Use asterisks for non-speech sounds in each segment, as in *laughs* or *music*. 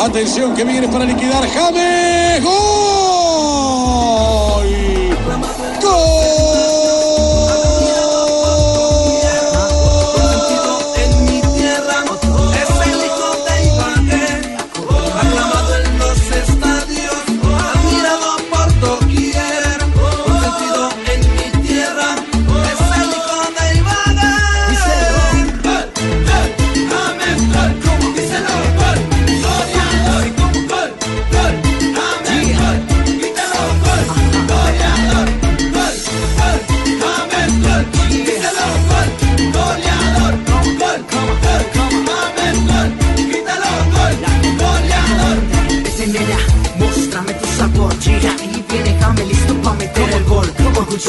Atención que viene para liquidar James. ¡Gol!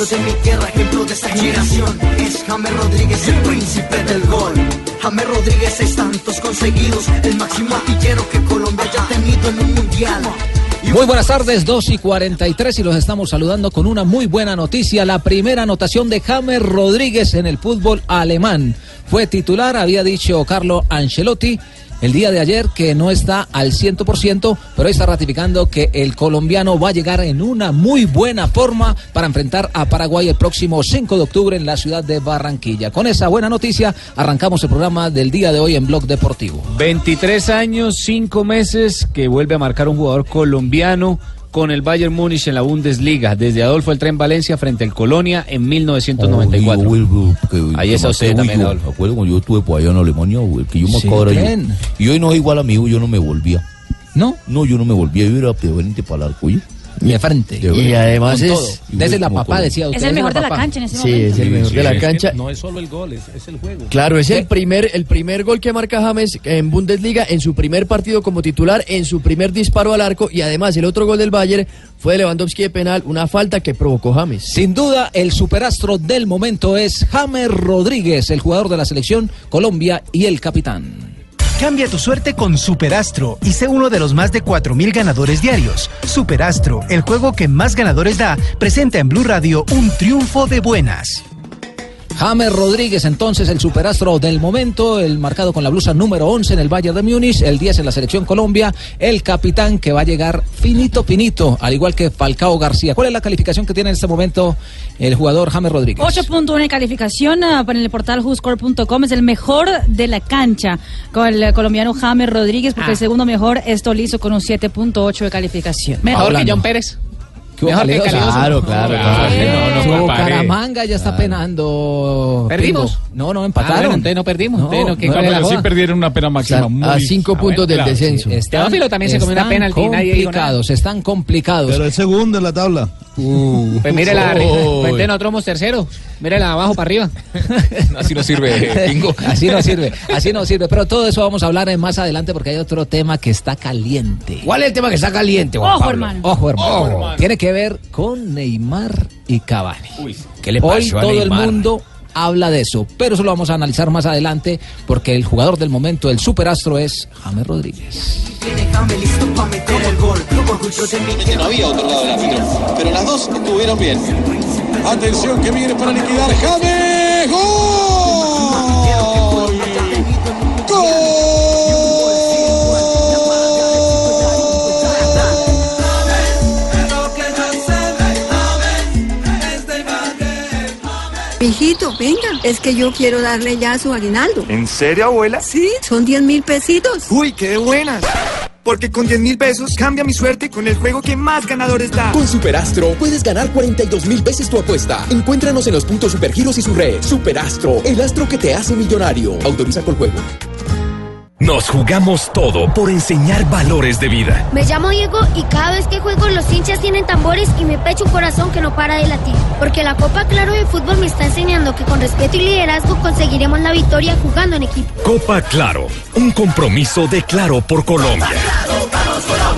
De mi tierra, ejemplo de esta generación. Es Jame Rodríguez, el príncipe del gol. Jame Rodríguez, seis tantos conseguidos, el máximo artillero que Colombia haya tenido en un mundial. Muy buenas tardes, 2 y 43 y los estamos saludando con una muy buena noticia. La primera anotación de James Rodríguez en el fútbol alemán. Fue titular, había dicho Carlo Ancelotti el día de ayer que no está al 100%, pero está ratificando que el colombiano va a llegar en una muy buena forma para enfrentar a Paraguay el próximo 5 de octubre en la ciudad de Barranquilla. Con esa buena noticia arrancamos el programa del día de hoy en Blog Deportivo. 23 años, 5 meses que vuelve a marcar un jugador colombiano con el Bayern Múnich en la Bundesliga, desde Adolfo el Tren Valencia frente al Colonia en 1994. Ahí está usted también, Adolfo. Acuerdo cuando yo estuve por allá en Alemania, que yo me Sí. Y hoy no es igual amigo, yo no me volvía. ¿No? No, yo no me volvía, yo era frente para el arco. De frente. Y además es-. Desde la papá, decía usted. Es el mejor de la cancha en ese Sí, momento. es el mejor de la cancha. No es solo el gol, es, es el juego. Claro, es el primer, el primer gol que marca James en Bundesliga en su primer partido como titular, en su primer disparo al arco y además el otro gol del Bayern fue de Lewandowski de penal, una falta que provocó James. Sin duda, el superastro del momento es James Rodríguez, el jugador de la selección Colombia y el capitán. Cambia tu suerte con Superastro y sé uno de los más de 4.000 ganadores diarios. Superastro, el juego que más ganadores da, presenta en Blue Radio un triunfo de buenas. James Rodríguez, entonces el superastro del momento, el marcado con la blusa número 11 en el Bayern de Múnich, el 10 en la selección Colombia, el capitán que va a llegar finito, finito, al igual que Falcao García. ¿Cuál es la calificación que tiene en este momento el jugador James Rodríguez? 8.1 en calificación ah, en el portal whoscore.com es el mejor de la cancha con el colombiano James Rodríguez porque Ah. el segundo mejor es Tolizo con un 7.8 de calificación. Mejor Hablando. que John Pérez. ¿Qué hubo, Mejor que Calioso? Calioso. Claro, claro, claro. no, no. Bucaramanga ya está penando. ¿Perdimos? No, no, Ah, empataron. bueno, entonces no perdimos. Entonces no, ¿qué- no, pero joda? perdieron una pena máxima. O sea, a cinco puntos del descenso. Están- Teófilo también se comió una están penalti complicados, están complicados. el segundo en la tabla. Pues mire la pues entonces nosotros somos terceros. Mírela abajo para arriba. *laughs* Así no sirve, Pingo. *laughs* Así no sirve, así no sirve. Pero todo eso vamos a hablar más adelante porque hay otro tema que está caliente. ¿Cuál es el tema que está caliente, Juan Ojo, Pablo? hermano. Ojo, hermano. Ojo, hermano. Tiene que ver con Neymar y Cavani. ¿Qué le Hoy pasó a todo el mundo habla de eso, pero eso lo vamos a analizar más adelante porque el jugador del momento, el superastro, es James Rodríguez. No había otorgado el árbitro, pero las dos estuvieron bien. Atención que viene para liquidar James. ¡Gol! Mijito, venga, es que yo quiero darle ya su aguinaldo. ¿En serio, abuela? Sí, son 10 mil pesitos. Uy, qué buenas. Porque con 10 mil pesos cambia mi suerte con el juego que más ganadores da. Con Superastro puedes ganar 42 mil veces tu apuesta. Encuéntranos en los puntos Supergiros y su red. Superastro, el astro que te hace millonario. Autoriza con juego. Nos jugamos todo por enseñar valores de vida. Me llamo Diego y cada vez que juego los hinchas tienen tambores y me pecho un corazón que no para de latir. Porque la Copa Claro de Fútbol me está enseñando que con respeto y liderazgo conseguiremos la victoria jugando en equipo. Copa Claro, un compromiso de Claro por Colombia. Vamos Colombia,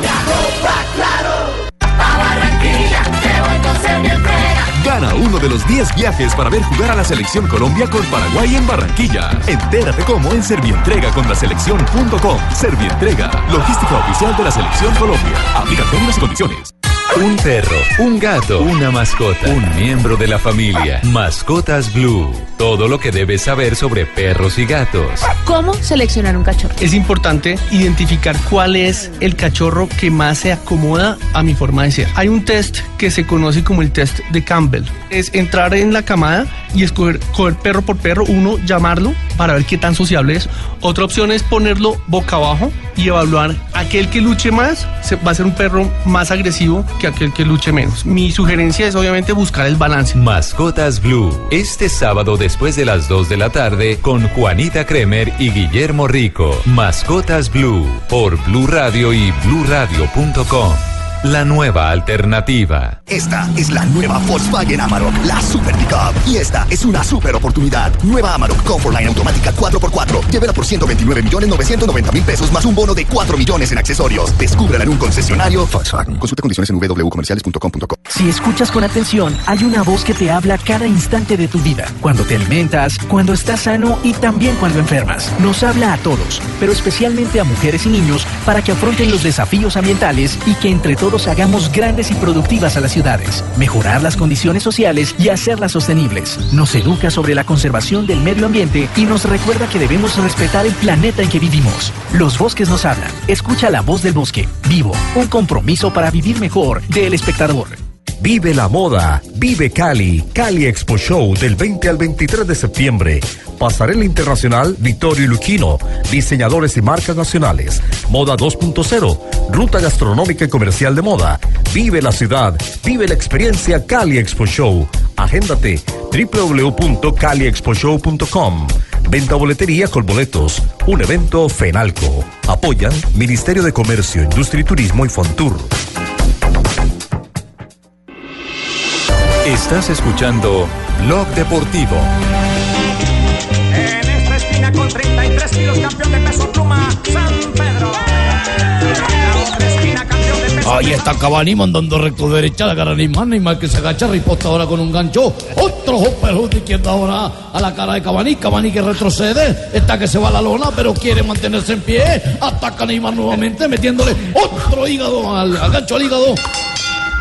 Gana uno de los 10 viajes para ver jugar a la Selección Colombia con Paraguay en Barranquilla. Entérate cómo en Servientrega con la selección.com. Servientrega, logística oficial de la Selección Colombia. Aplica términos y condiciones. Un perro, un gato, una mascota, un miembro de la familia. Mascotas Blue. Todo lo que debes saber sobre perros y gatos. ¿Cómo seleccionar un cachorro? Es importante identificar cuál es el cachorro que más se acomoda a mi forma de ser. Hay un test que se conoce como el test de Campbell. Es entrar en la camada y escoger coger perro por perro, uno llamarlo para ver qué tan sociable es. Otra opción es ponerlo boca abajo y evaluar aquel que luche más va a ser un perro más agresivo que aquel que luche menos. Mi sugerencia es obviamente buscar el balance. Mascotas Blue. Este sábado después de las 2 de la tarde con Juanita Kremer y Guillermo Rico. Mascotas Blue por Blue Radio y bluradio.com. La nueva alternativa. Esta es la nueva Volkswagen Amarok, la Super Pickup. Y esta es una super oportunidad. Nueva Amarok Comfortline automática 4x4. Llévela por 129 millones 990 mil pesos más un bono de 4 millones en accesorios. Descúbrela en un concesionario Volkswagen. Consulta condiciones en www.comerciales.com.co. Si escuchas con atención, hay una voz que te habla cada instante de tu vida. Cuando te alimentas, cuando estás sano y también cuando enfermas. Nos habla a todos, pero especialmente a mujeres y niños para que afronten los desafíos ambientales y que entre todos hagamos grandes y productivas a las ciudades. Mejorar las condiciones sociales y hacerlas sostenibles. Nos educa sobre la conservación del medio ambiente y nos recuerda que debemos respetar el planeta en que vivimos. Los bosques nos hablan. Escucha la voz del bosque. Vivo. Un compromiso para vivir mejor. Del espectador. Vive la moda, vive Cali, Cali Expo Show del 20 al 23 de septiembre. Pasarela Internacional Vittorio Luchino, diseñadores y marcas nacionales. Moda 2.0, ruta gastronómica y comercial de moda. Vive la ciudad, vive la experiencia Cali Expo Show. Agéndate www.caliexposhow.com. Venta boletería con boletos. Un evento FENALCO. Apoyan Ministerio de Comercio, Industria y Turismo y Fontur. Estás escuchando Blog Deportivo. En esta esquina con 33 kilos, campeón de peso pluma, San Pedro. La otra esquina, campeón de peso Ahí está Cavani mandando recto derecha la cara de Neymar. Neymar que se agacha, riposta ahora con un gancho. Otro hopper de izquierda ahora a la cara de Cavani. Cavani que retrocede. Está que se va a la lona, pero quiere mantenerse en pie. Ataca Neymar nuevamente, metiéndole otro hígado al, al gancho al hígado.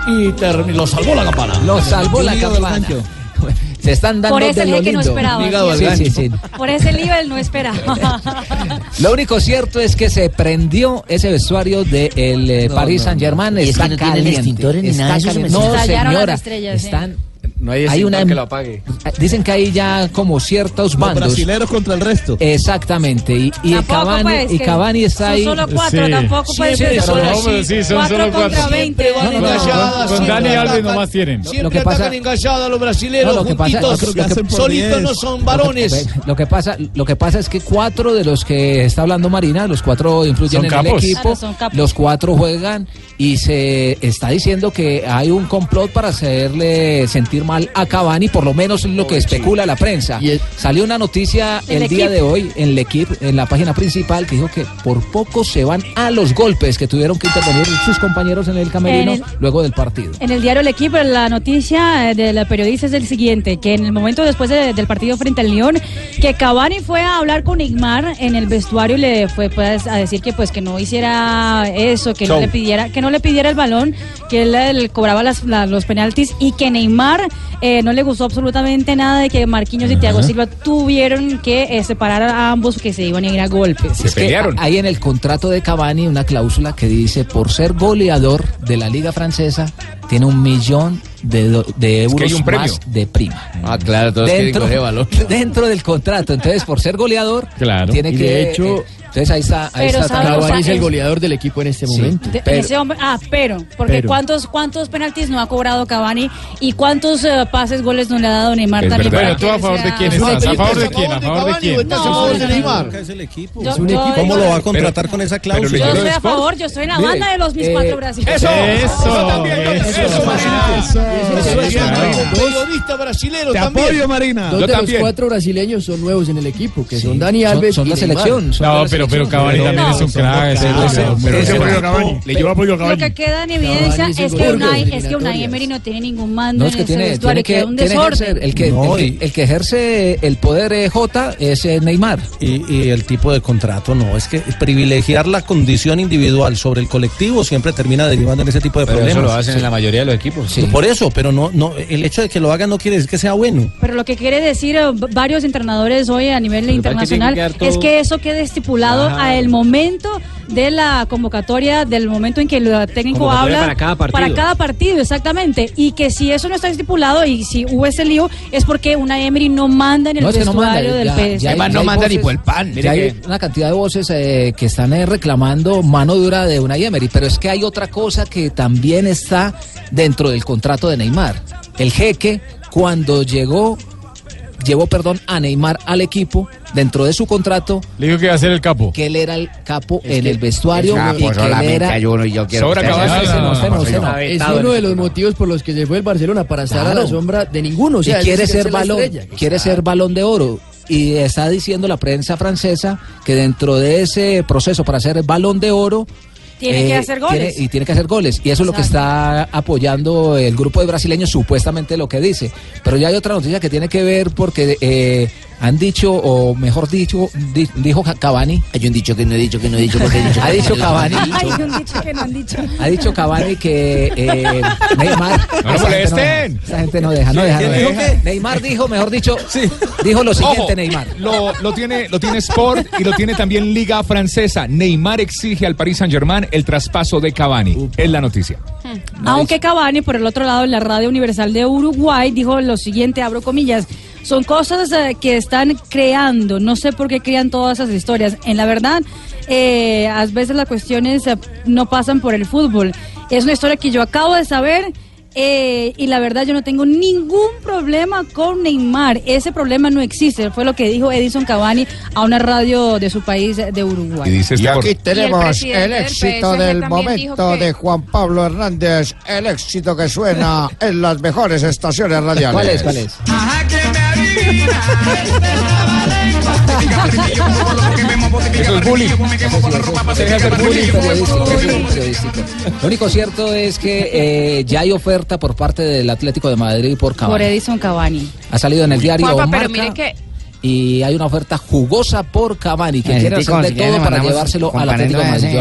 Y terminó, lo salvó la campana. Lo salvó la campana. *laughs* Se están dando Por ese de. Sí, sí, Por ese nivel no esperaba. *laughs* Lo único cierto es que se prendió ese vestuario del de, No, Paris no, Saint Germain. no. Es Está que no caliente. ni está nada caliente. No, señora. estrellas, están. No hay hay una que lo apague. Dicen que hay ya como ciertos Los bandos. brasileros contra el resto. Exactamente. Y, y Tampoco, Cavani, pues, y Cavani está son ahí. solo cuatro, tampoco puede Sí, ser solo no, sí, son Cuatro solo contra cuatro. 20. Siempre van No, no, no, con siempre Dani Alves nomás tienen. Siempre Lo que pasa- atacan engalladas los brasileños No, lo que pasa- juntitos. lo que- lo que- solitos no son varones. Lo que pasa, lo que pasa es que cuatro de los que está hablando Marina, los cuatro influyen Son en capos. el equipo, Claro, son capos. los cuatro juegan y se está diciendo que hay un complot para hacerle sentir mal a Cavani, por lo menos lo que especula la prensa. Salió una noticia El el día de hoy en el equipo, en la página principal, que dijo que por poco se van a los golpes que tuvieron que intervenir sus compañeros en el camerino En el- luego del partido. En el diario El Equipo, la noticia eh, de la periodista es el siguiente, que en el momento después de- del partido frente al León, que Cavani fue a hablar con Neymar en el vestuario y le fue pues, a decir que pues que no hiciera eso, que no le pidiera, que no le pidiera el balón, que él, él cobraba las- la- los penaltis y que Neymar eh, no le gustó absolutamente nada de que Marquinhos y Thiago Silva tuvieron que eh, separar a ambos que se iban a ir a golpes. Es que hay en el contrato de Cavani una cláusula que dice por ser goleador de la liga francesa tiene un millón de, do- de Es que hay euros un premio. más de prima. Ah, claro, todos dentro, coger balón. *laughs* dentro del contrato. Entonces, por ser goleador, Claro. tiene Y que de hecho, eh, Entonces ahí está. Ahí Pero está sea, es el goleador del equipo en este Sí. momento. De- Pero- ese hombre- ah, pero, porque Pero. ¿cuántos, ¿cuántos penaltis no ha cobrado Cavani y cuántos eh, pases, goles no le ha dado Neymar Es también? Bueno, ¿tú a favor de quién estás? ¿A favor de quién? ¿A favor de quién? No, yo- Es el equipo. Yo- yo- ¿Cómo lo va a contratar con esa cláusula? Yo estoy a favor, yo estoy en la banda de los mis eh, cuatro brasileños. eso, eso también, eso, eso, Marina. Eso brasilero Te también. apoyo, Marina. Dos de los cuatro brasileños son nuevos en el equipo, que son Dani Son- Alves son y la Neymar. selección, son No, pero, pero Cavani también es un crack. ese- Pero- ese- pero- ese pero- apoyo a Cavani. Le llevo apoyo a Lo que queda en evidencia es que, Unai, es que Unai. Emery no tiene ningún mando No, es en que ese tiene, tiene vestuario, que, que es un tiene desorden. ejercer- el que, No, el, y- que- el que ejerce el poder eh, J es eh, Neymar. Y, y el tipo de contrato, no, es que privilegiar la condición individual sobre el colectivo siempre termina derivando en ese tipo de Pero problemas. eso lo hacen en la mayoría de los equipos. Por eso, pero no, no, el hecho de que lo hagan no quiere decir que sea bueno. Pero lo que quiere decir eh, varios entrenadores hoy a nivel Pero internacional que es que eso quede estipulado Ajá. a el momento de la convocatoria, del momento en que el técnico habla para cada partido. para cada partido, exactamente. Y que si eso no está estipulado y si hubo ese lío es porque una Emery no manda en el No, es que no vestuario manda, del ya- PSG. ya hay- ya hay voces- Ya hay una cantidad de voces eh, que están eh, reclamando mano dura de Unai Emery, pero es que hay otra cosa que también está dentro del contrato de Neymar. El jeque, cuando llegó, llevó, perdón, a Neymar al equipo, dentro de su contrato, Le dijo que iba a ser el capo. que él era el capo en que el vestuario capo, y que él era... hay uno y yo quiero Sobra. Es uno de los motivos por los que se fue el Barcelona para estar a la sombra de ninguno. O sea, y quiere ser balón, estrella. quiere ser balón de oro. Y está diciendo la prensa francesa que dentro de ese proceso para ser balón de oro eh, Tiene que hacer goles. tiene- y tiene que hacer goles. Y eso es lo que está apoyando el grupo de brasileños, supuestamente lo que dice. Pero ya hay otra noticia que tiene que ver porque eh, han dicho, o mejor dicho, di- dijo Cavani. Hay un dicho que no he dicho, que no he dicho, porque he dicho. *laughs* Ha dicho Cavani. Hay un dicho que no han dicho. Ha dicho Cavani que eh, Neymar. No lo esa gente molesten. Esa gente no deja, no ¿Quién- deja. no dijo deja. Neymar dijo, mejor dicho, dijo lo siguiente, Ojo, Neymar. Lo, lo tiene, lo tiene Sport y lo tiene también Liga Francesa. Neymar exige al Paris Saint Germain el traspaso de Cavani. Es la noticia. Aunque Cavani, por el otro lado, en la Radio Universal de Uruguay, dijo lo siguiente, abro comillas, son cosas eh, que están creando, no sé por qué crean todas esas historias. En la verdad, eh, a veces las cuestiones eh, no pasan por el fútbol. Es una historia que yo acabo de saber eh, y la verdad yo no tengo ningún problema con Neymar. Ese problema no existe, fue lo que dijo Edison Cavani a una radio de su país, eh, de Uruguay. Y dice Y este aquí tenemos el éxito del momento que- de Juan Pablo Hernández, el éxito que suena en las mejores estaciones radiales. ¿Cuál es? ¿Cuál es? Eso es bullying. Lo único cierto es que eh, ya hay oferta por parte del Atlético de Madrid por Por Cavani. Edison Cavani. Ha salido en el diario Juanpa, pero Marca mire que y hay una oferta jugosa por Cavani que quiere hacer de todo para llevárselo al Atlético de Madrid.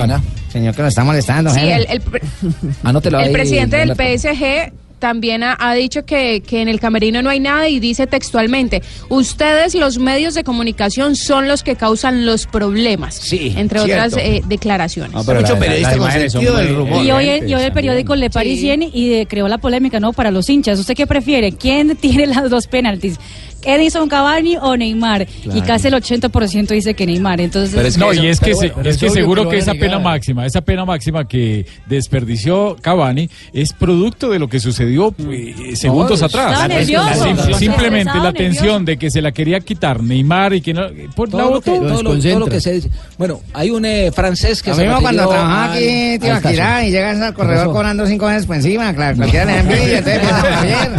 Señor que lo está molestando, sí, el, el pre- *laughs* Anótelo el ahí, presidente del. PSG también ha, ha dicho que, que en el camerino no hay nada y dice textualmente, ustedes los medios de comunicación son los que causan los problemas, Sí, entre cierto. otras eh, declaraciones. No, pero Mucho la- la- periodista con del muy rumor. Y hoy, y hoy el periódico Le Parisien y eh, creó la polémica, ¿no? Para los hinchas. ¿Usted qué prefiere? ¿Quién tiene las dos penaltis? ¿Edison Cavani o Neymar? Y casi el 80% dice que Neymar. Entonces, no, y es que, se- pero es es que seguro que a esa pena máxima, esa pena máxima que desperdició Cavani es producto de lo que sucedió pues, segundos No, atrás. La- nervioso, la- sim- estaba simplemente la nervioso. tensión de que se la quería quitar Neymar y que no por la Todo lo, que, botó. todo, lo, todo lo que se dice. Bueno, hay un eh, francés que Lo se mismo cuando trabajaba al- aquí, tío al Akira, caso. y llegas al ¿Qué corredor cobrando cinco veces por encima, claro, cualquiera le envidia, entonces, *laughs* Javier,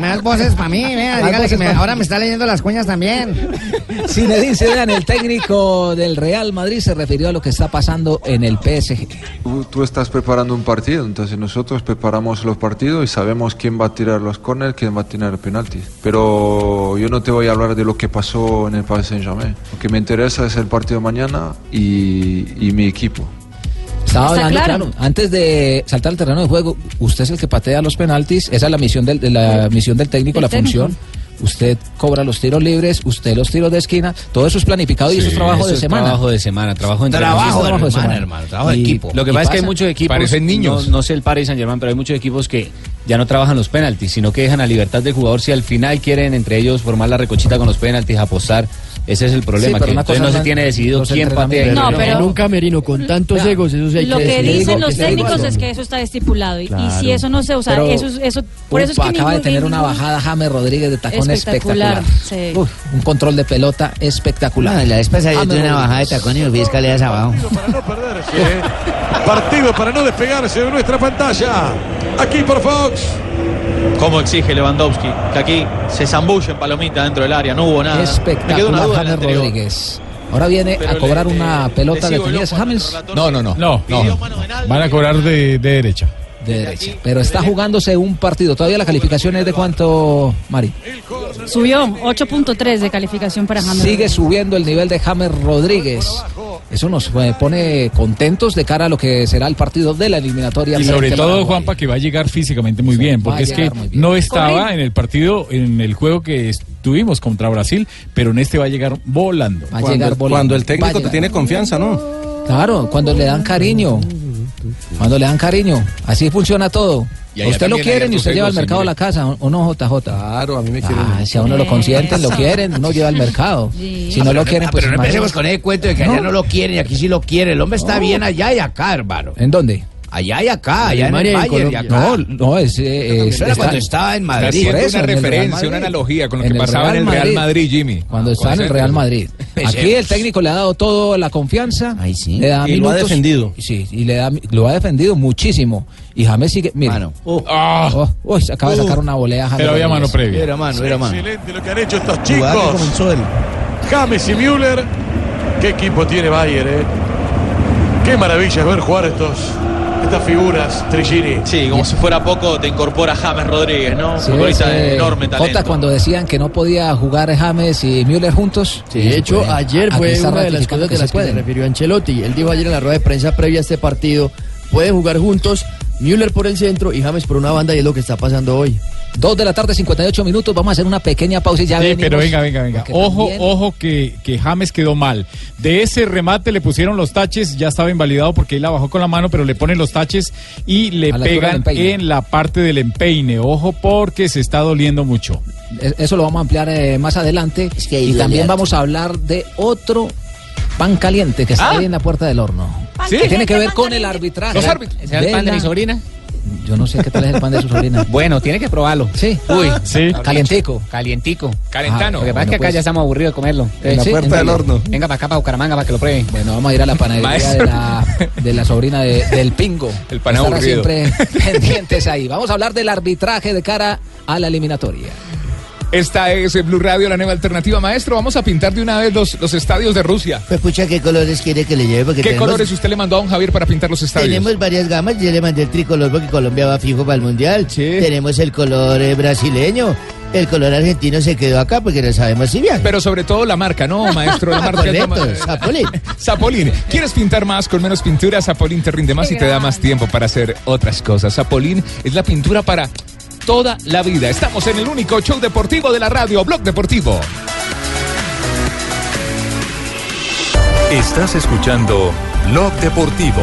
me das voces para mí, vea, Más dígale que voces me- pa' ahora me está leyendo las cuñas también. *laughs* Zinedine Zidane, el técnico del Real Madrid, se refirió a lo que está pasando en el PSG. Tú, tú estás preparando un partido, entonces nosotros preparamos los partidos y sabemos quién va a tirar los corners, quién va a tirar penaltis. Pero yo no te voy a hablar de lo que pasó en el Paris Saint-Germain. Lo que me interesa es el partido mañana y, y mi equipo. Estaba Está hablando, claro. claro, antes de saltar al terreno de juego, usted es el que patea los penaltis, esa es la misión del, de la misión del técnico, El la técnico. función. Usted cobra los tiros libres, usted los tiros de esquina, todo eso es planificado y eso es trabajo Eso de es semana. Trabajo de semana, trabajo de Trabajo Trabajo de semana, hermano, trabajo de Y equipo. Lo que pasa es que hay muchos equipos, Parecen niños. No, no sé el Paris Saint Germain, pero hay muchos equipos que ya no trabajan los penaltis, sino que dejan a libertad del jugador si al final quieren entre ellos formar la recochita con los penaltis, apostar. Ese es el problema, pero que una entonces cosa no se tiene decidido los quién patea. No, pero- En un camerino con tantos egos, eso sí hay Lo que decirlo. dicen los que está técnicos es que eso está estipulado y, y Claro. si eso no se usa, Pero, eso, es- eso, por eso es que acaba de ningún- tener una bajada James Rodríguez de tacón espectacular. Espectacular, sí. Uf, un control de pelota espectacular. No, la vez pasada yo James tuve una bajada de tacón y fui escaleras abajo. Partido para no despegarse de nuestra pantalla. Aquí por Fox. Como exige Lewandowski, que aquí se zambulle en palomita dentro del área, no hubo nada. Me quedó una Espectacular James. Rodríguez. Ahora viene Pero a cobrar le- una pelota le sigo definida. el ¿Es ojo al James? No, no, no. No, no. Van a cobrar de, de derecha. De derecha. Pero está jugándose un partido. Todavía la calificación es de cuánto, Mari. Subió 8.3 de calificación para James. Sigue subiendo el nivel de James Rodríguez. Eso nos eh, pone contentos de cara a lo que será el partido de la eliminatoria. Y sobre todo. Juanpa, que va a llegar físicamente muy bien, porque es que no estaba en el partido, en el juego que estuvimos contra Brasil, pero en este va a llegar volando. Va a llegar volando. Cuando el técnico te tiene confianza, ¿no? Claro, cuando le dan cariño. Cuando le dan cariño. Así funciona todo. Y usted lo quieren y usted lleva al mercado a la casa, ¿o no, JJ? Claro, a mí me quieren. Ah, si a uno lo consienten, lo quieren, uno lleva al mercado. Si no lo quieren, pues Pero no empecemos con ese cuento de que allá no lo quieren y aquí sí lo quieren. El hombre está No. bien allá y acá, hermano. ¿En dónde? Allá y acá, allá en el y acá. No, no, es. eh, Eso era cuando estaba en Está Madrid. haciendo Por eso, una referencia, Madrid. una analogía con lo que pasaba en el Real Madrid. Madrid, Jimmy. Cuando está en el Real Madrid. *laughs* Aquí el técnico le ha dado toda la confianza. Le da Y lo ha minutos, defendido. Sí, y le da, lo ha defendido muchísimo. Y James sigue. Mire. Oh, uy, se acaba de sacar una volea. James Pero había mano previa. Era mano, era mano. Excelente lo que han hecho estos chicos. comenzó él. James y Müller. Qué equipo tiene Bayern, eh. Qué maravilla ver jugar estos, estas figuras, Trigini. Sí, como si fuera poco, te incorpora James Rodríguez, ¿no? Sí, Futbolista ese- de enorme Jota, talento. cuando decían que no podía jugar James y Müller juntos. Sí, de hecho, ayer fue una de las cosas de sí las que se refirió Ancelotti. Él dijo ayer en la rueda de prensa previa a este partido, pueden jugar juntos, Müller por el centro y James por una banda y es lo que está pasando hoy. Dos de la tarde, 58 minutos. Vamos a hacer una pequeña pausa y ya Sí, venimos. pero venga, venga, venga. Porque Ojo, también- ojo que, que James quedó mal. De ese remate le pusieron los taches, ya estaba invalidado porque él la bajó con la mano, pero le ponen los taches y le pegan en la parte del empeine. Ojo porque se está doliendo mucho. Eso lo vamos a ampliar eh, más adelante. que y también vamos a hablar de otro pan caliente que está Ah. ahí en la puerta del horno. ¿Sí? Que tiene que ver con el arbitraje. Los árbitros. ¿Ese es el pan de la- mi sobrina? Yo no sé qué tal es el pan de su sobrina. *laughs* Bueno, tiene que probarlo. Sí. Uy, Sí. Calientico. calientico. Calentano. Lo que pasa es que acá pues. ya estamos aburridos de comerlo. En la Sí, puerta venga, del horno. Venga para acá, para Bucaramanga, para que lo prueben. Bueno, vamos a ir a la panadería de la, de la sobrina de- del Pingo. *laughs* El pan Estará aburrido. siempre *laughs* pendientes ahí. Vamos a hablar del arbitraje de cara a la eliminatoria. Esta es Blue Radio, la nueva alternativa. Maestro, vamos a pintar de una vez los, los estadios de Rusia. Pues pucha, ¿qué colores quiere que le lleve? Porque ¿Qué tenemos- colores usted le mandó a don Javier para pintar los estadios? Tenemos varias gamas, yo le mandé el tricolor porque Colombia va fijo para el Mundial. Tenemos el color eh, brasileño, el color argentino se quedó acá porque no sabemos si viaja. Pero sobre todo la marca, ¿no, maestro? La *laughs* marca Correcto, *laughs* Zapolín. Zapolín. ¿Quieres pintar más con menos pintura? Zapolín te rinde más y te da más tiempo para hacer otras cosas. Zapolín es la pintura para toda la vida. Estamos en el único show deportivo de la radio, Blog Deportivo. Estás escuchando Blog Deportivo.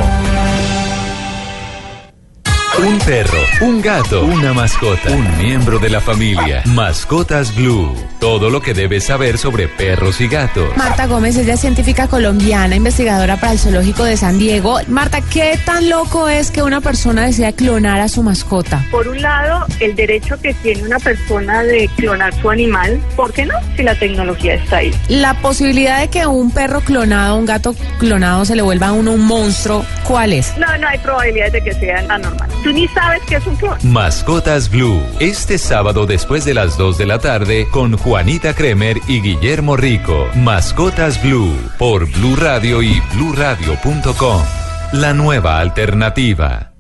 Un perro, un gato, una mascota, un miembro de la familia. Mascotas Blue. Todo lo que debes saber sobre perros y gatos. Marta Gómez, ella es científica colombiana, investigadora para el Zoológico de San Diego. Marta, ¿qué tan loco es que una persona desea clonar a su mascota? Por un lado, el derecho que tiene una persona de clonar su animal, ¿por qué no? Si la tecnología está ahí. La posibilidad de que un perro clonado, un gato clonado se le vuelva a uno un monstruo, ¿cuál es? No, no hay probabilidades de que sea anormal. Tú ni sabes que es un clon. Mascotas Blue. Este sábado después de las 2 de la tarde con Juanita Kremer y Guillermo Rico. Mascotas Blue por Blue Radio y bluradio.com. La nueva alternativa.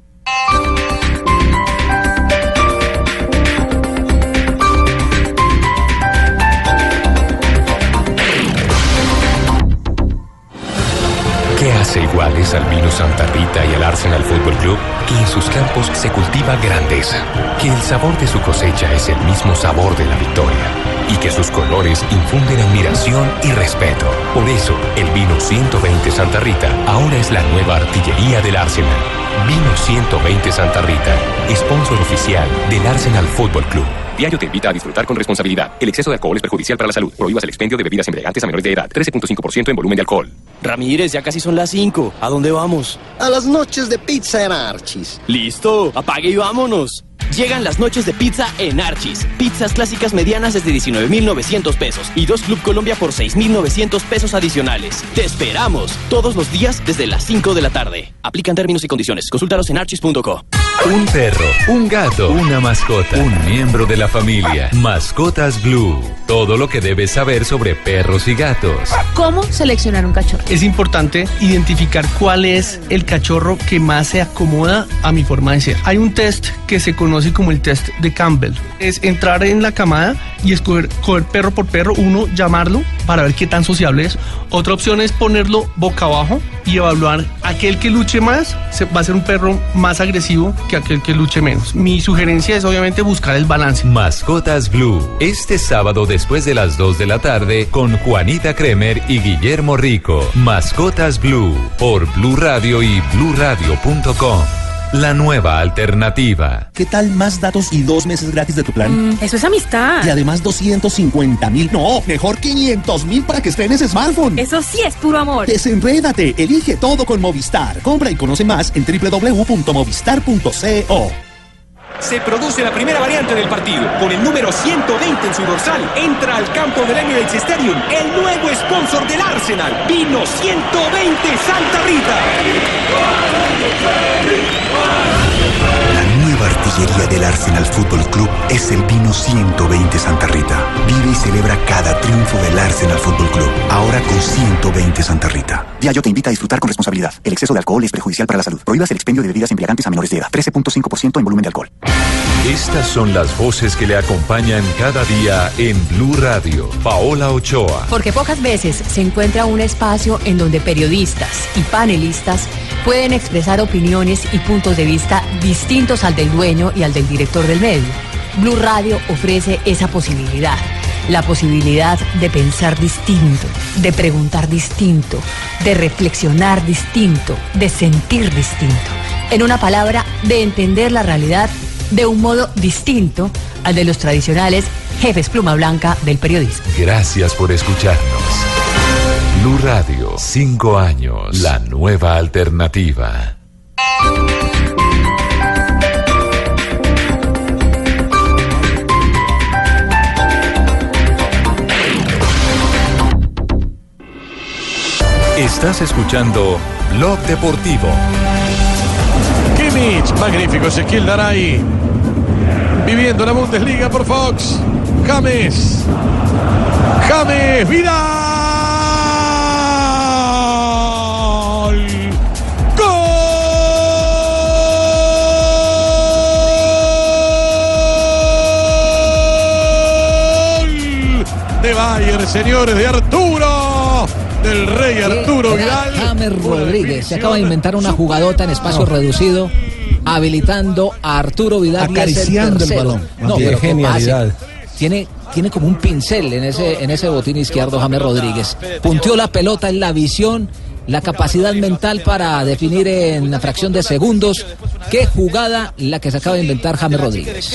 ¿Qué hace iguales al vino Santa Rita y al Arsenal Fútbol Club? Que en sus campos se cultiva grandeza, que el sabor de su cosecha es el mismo sabor de la victoria y que sus colores infunden admiración y respeto. Por eso, el vino 120 Santa Rita ahora es la nueva artillería del Arsenal. Vino 120 Santa Rita, sponsor oficial del Arsenal Fútbol Club. Diario te invita a disfrutar con responsabilidad. El exceso de alcohol es perjudicial para la salud. Prohíbas el expendio de bebidas embriagantes a menores de edad. 13.5% en volumen de alcohol. Ramírez, ya casi son las 5. ¿A dónde vamos? A las noches de pizza en Archis. Listo, apague y vámonos. Llegan las noches de pizza en Archis. Pizzas clásicas medianas desde 19,900 pesos y dos Club Colombia por 6,900 pesos adicionales. Te esperamos todos los días desde las 5 de la tarde. Aplican términos y condiciones. Consultaros en archis.co. Un perro, un gato, una mascota, un miembro de la familia. Mascotas Blue. Todo lo que debes saber sobre perros y gatos. ¿Cómo seleccionar un cachorro? Es importante identificar cuál es el cachorro que más se acomoda a mi forma de ser. Hay un test que se conoce como el test de Campbell. Es entrar en la camada y escoger coger perro por perro, uno llamarlo para ver qué tan sociable es. Otra opción es ponerlo boca abajo y evaluar aquel que luche más va a ser un perro más agresivo que aquel que luche menos. Mi sugerencia es obviamente buscar el balance. Mascotas Blue. Este sábado después de las 2 de la tarde con Juanita Kremer y Guillermo Rico. Mascotas Blue por Blue Radio y bluradio.com. La nueva alternativa. ¿Qué tal más datos y dos meses gratis de tu plan? Mm, eso es amistad. Y además 250 mil, no, mejor 500 mil para que estrenes smartphone. Eso sí es puro amor. Desenrédate, elige todo con Movistar. Compra y conoce más en www.movistar.co. Se produce la primera variante del partido. Con el número 120 en su dorsal, entra al campo del Emirates Stadium el nuevo sponsor del Arsenal. Vino 120 Santa Rita. Artillería del Arsenal Fútbol Club es el vino 120 Santa Rita. Vive y celebra cada triunfo del Arsenal Fútbol Club. Ahora con 120 Santa Rita. Diallo te invita a disfrutar con responsabilidad. El exceso de alcohol es perjudicial para la salud. Prohíbas el expendio de bebidas embriagantes a menores de edad. 13.5% en volumen de alcohol. Estas son las voces que le acompañan cada día en Blue Radio. Paola Ochoa, Porque pocas veces se encuentra un espacio en donde periodistas y panelistas pueden expresar opiniones y puntos de vista distintos al del dueño y al del director del medio. Blue Radio ofrece esa posibilidad. La posibilidad de pensar distinto, de preguntar distinto, de reflexionar distinto, de sentir distinto. En una palabra, de entender la realidad de un modo distinto al de los tradicionales jefes pluma blanca del periodismo. gracias por escucharnos. Blue Radio, cinco años. La nueva alternativa. Estás escuchando Blog Deportivo. Kimmich, magnífico Ezequiel Daray. Viviendo la Bundesliga por Fox. James. James, Vidal. Gol de Bayern, señores, de Arturo. Del rey Arturo Vidal. James Rodríguez se acaba de inventar una jugadota en espacio reducido, habilitando a Arturo Vidal. Acariciando el balón. No, Qué pero ¿qué genialidad. pasa? Tiene, tiene como un pincel en ese, en ese botín izquierdo James Rodríguez. Punteó la pelota en la visión, la capacidad mental para definir en una fracción de segundos qué jugada la que se acaba de inventar James Rodríguez.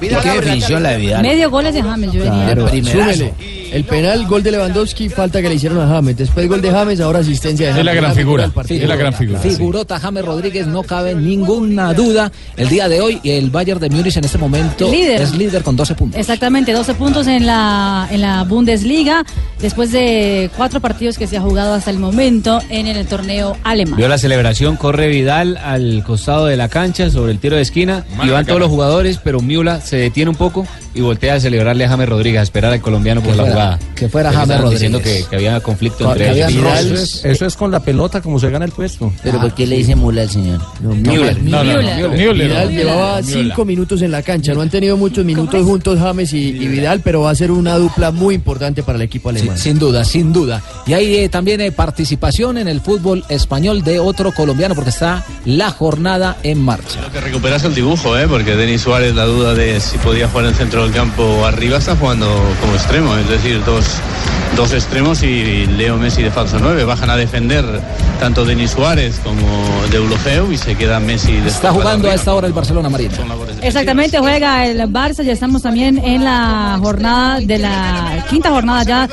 ¿Y qué definición la de Vidal? Medio goles de James, yo diría. Claro, primerazo. súmele. El penal, gol de Lewandowski, falta que le hicieron a James. Después gol de James, ahora asistencia de James. Es la gran figura. Es la gran figura. Figurota James Rodríguez, no cabe ninguna duda. El día de hoy, el Bayern de Múnich en este momento Líder. es líder con 12 puntos. Exactamente, 12 puntos en la, en la Bundesliga, después de cuatro partidos que se ha jugado hasta el momento en el torneo alemán. Vio la celebración, corre Vidal al costado de la cancha sobre el tiro de esquina y van todos los jugadores, pero Miula se detiene un poco y voltea a celebrarle a James Rodríguez, a esperar al colombiano por la fuera- que fuera James Rodríguez. diciendo que, que había conflicto Que entre ellos. Eso es, eso es con la pelota como se gana el puesto. ¿Pero por qué le dice mula al señor? Müller. No, no, no. Müller. Müller. Vidal llevaba cinco minutos en la cancha. No han tenido muchos minutos juntos James y, y Vidal, pero va a ser una dupla muy importante para el equipo Sí, alemán. sin duda, sin duda. Y hay eh, también eh, participación en el fútbol español de otro colombiano porque está la jornada en marcha. que recuperas el dibujo, ¿eh? porque Denis Suárez la duda de si podía jugar en el centro del campo arriba está jugando como extremo, es decir, dos, dos extremos y Leo Messi de falso 9. Bajan a defender tanto Denis Suárez como Deulofeu y se queda Messi de Está jugando a esta hora el Barcelona Marina. Exactamente, juega el Barça, ya estamos también en la jornada de la quinta jornada ya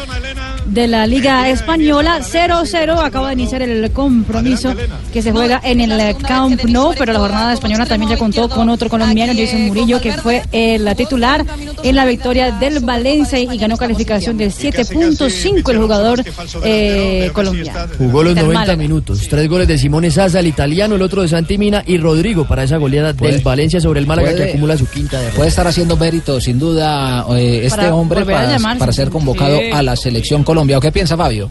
de la Liga Española. 0-0 acaba de iniciar el compromiso que se juega en el Camp Nou, pero la jornada española también ya contó con otro colombiano, Jason Murillo, que fue el titular en la victoria del Valencia y ganó calificación del 7.5 el jugador eh, colombiano. Jugó los Del 90 Málaga. minutos. Tres goles de Simone Sasa, el italiano, el otro de Santi Mina y Rodrigo para esa goleada Puede- del Valencia sobre el Málaga puede- que acumula su quinta derrota. Puede estar haciendo mérito, sin duda, eh, este Para hombre para, ser convocado Sí. a la selección Colombia. ¿O qué piensa Fabio?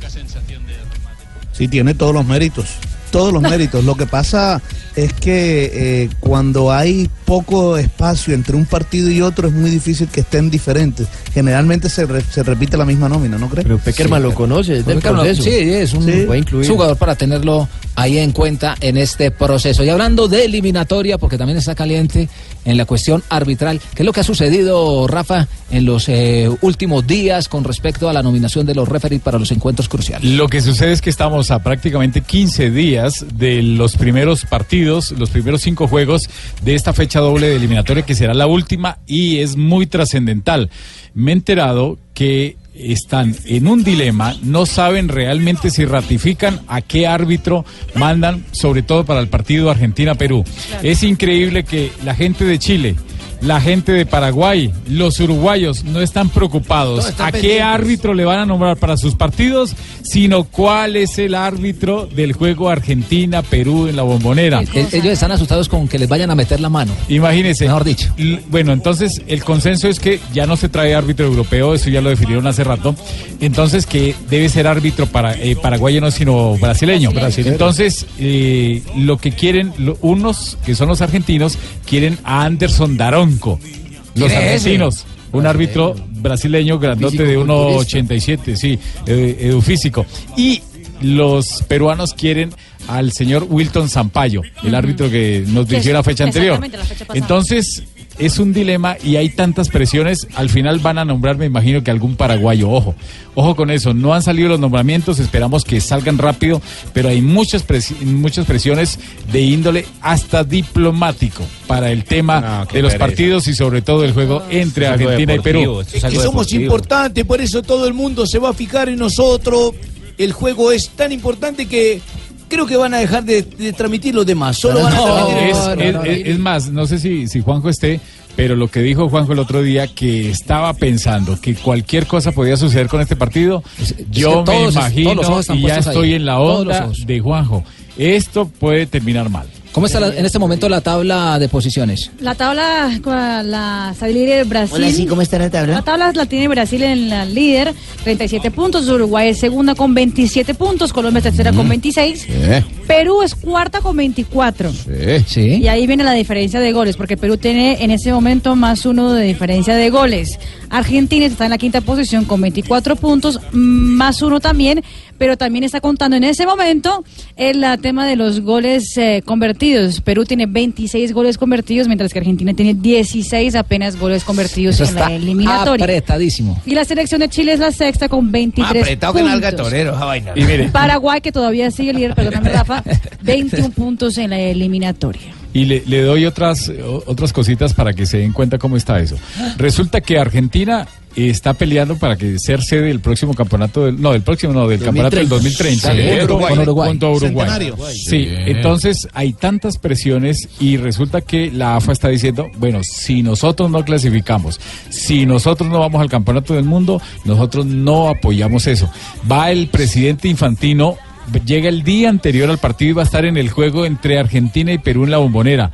Sí, tiene todos los méritos. Todos los méritos. Lo que pasa es que eh, cuando hay poco espacio entre un partido y otro es muy difícil que estén diferentes. Generalmente se, re- se repite la misma nómina, ¿no crees? Pero Peckerman lo conoce, es del proceso. Sí, es un Sí. Jugador para tenerlo ahí en cuenta en este proceso. Y hablando de eliminatoria, porque también está caliente en la cuestión arbitral, ¿qué es lo que ha sucedido, Rafa, en los eh, últimos días con respecto a la nominación de los referees para los encuentros cruciales? Lo que sucede es que estamos a prácticamente 15 días de los primeros partidos, los primeros cinco juegos de esta fecha doble de eliminatoria que será la última y es muy trascendental. Me he enterado que están en un dilema, no saben realmente si ratifican a qué árbitro mandan, sobre todo para el partido Argentina-Perú. Es increíble que la gente de Chile, la gente de Paraguay, los uruguayos no están preocupados a qué árbitro le van a nombrar para sus partidos, sino cuál es el árbitro del juego Argentina-Perú en la bombonera. Ellos están asustados con que les vayan a meter la mano. Imagínense. Mejor dicho. L- Bueno, entonces el consenso es que ya no se trae árbitro europeo, eso ya lo definieron hace rato. Entonces que debe ser árbitro para eh, paraguayo no sino brasileño. Brasileño. Entonces eh, lo que quieren lo- unos que son los argentinos quieren a Anderson Los argentinos. Un árbitro brasileño grandote de 1.87, sí, eh, edufísico. Y los peruanos quieren al señor Wilton Sampaio, el árbitro que nos dirigió la fecha anterior. la fecha. Entonces, es un dilema y hay tantas presiones. Al final van a nombrar, me imagino que algún paraguayo. Ojo, ojo con eso. No han salido los nombramientos, esperamos que salgan rápido, pero hay muchas, presi- muchas presiones de índole hasta diplomático para el tema qué de los pereza. partidos y sobre todo el juego entre Argentina y Perú. es Es que somos importantes, por eso todo el mundo se va a fijar en nosotros. El juego es tan importante que creo que van a dejar de, de transmitir los demás. Solo van a transmitir es, más, no sé si, si Juanjo esté, pero lo que dijo Juanjo el otro día, que estaba pensando que cualquier cosa podía suceder con este partido, yo me todos- imagino y ya ahí. estoy en la onda de Juanjo. Esto puede terminar mal. ¿Cómo está la- en este momento la tabla de posiciones? La tabla, la está líder Brasil. Hola, sí, ¿cómo está la tabla? La tabla la tiene Brasil en la líder, 37 puntos. Uruguay es segunda con 27 puntos. Colombia es tercera con 26. Perú es cuarta con 24. Sí. Y ahí viene la diferencia de goles, porque Perú tiene en ese momento más uno de diferencia de goles. Argentina está en la quinta posición con 24 puntos, más uno también, pero también está contando en ese momento el ah, tema de los goles eh, convertidos. Perú tiene 26 goles convertidos, mientras que Argentina tiene 16 apenas goles convertidos Eso en está la eliminatoria. apretadísimo. Y la selección de Chile es la sexta con 23 Apretado que puntos. nalga torero, esa vaina. Y mire, Paraguay, que todavía sigue líder, perdóname *laughs* Rafa, 21 puntos en la eliminatoria. Y le, le doy otras, o- otras cositas para que se den cuenta cómo está eso. Resulta que Argentina está peleando para que ser sede del próximo campeonato, del, no, del próximo, no, del campeonato del 2030. Sí, junto- Uruguay. con Uruguay. Sí. entonces hay tantas presiones y resulta que la AFA está diciendo, bueno, si nosotros no clasificamos, si nosotros no vamos al campeonato del mundo, nosotros no apoyamos eso. Va el presidente Infantino llega el día anterior al partido y va a estar en el juego entre Argentina y Perú en la bombonera.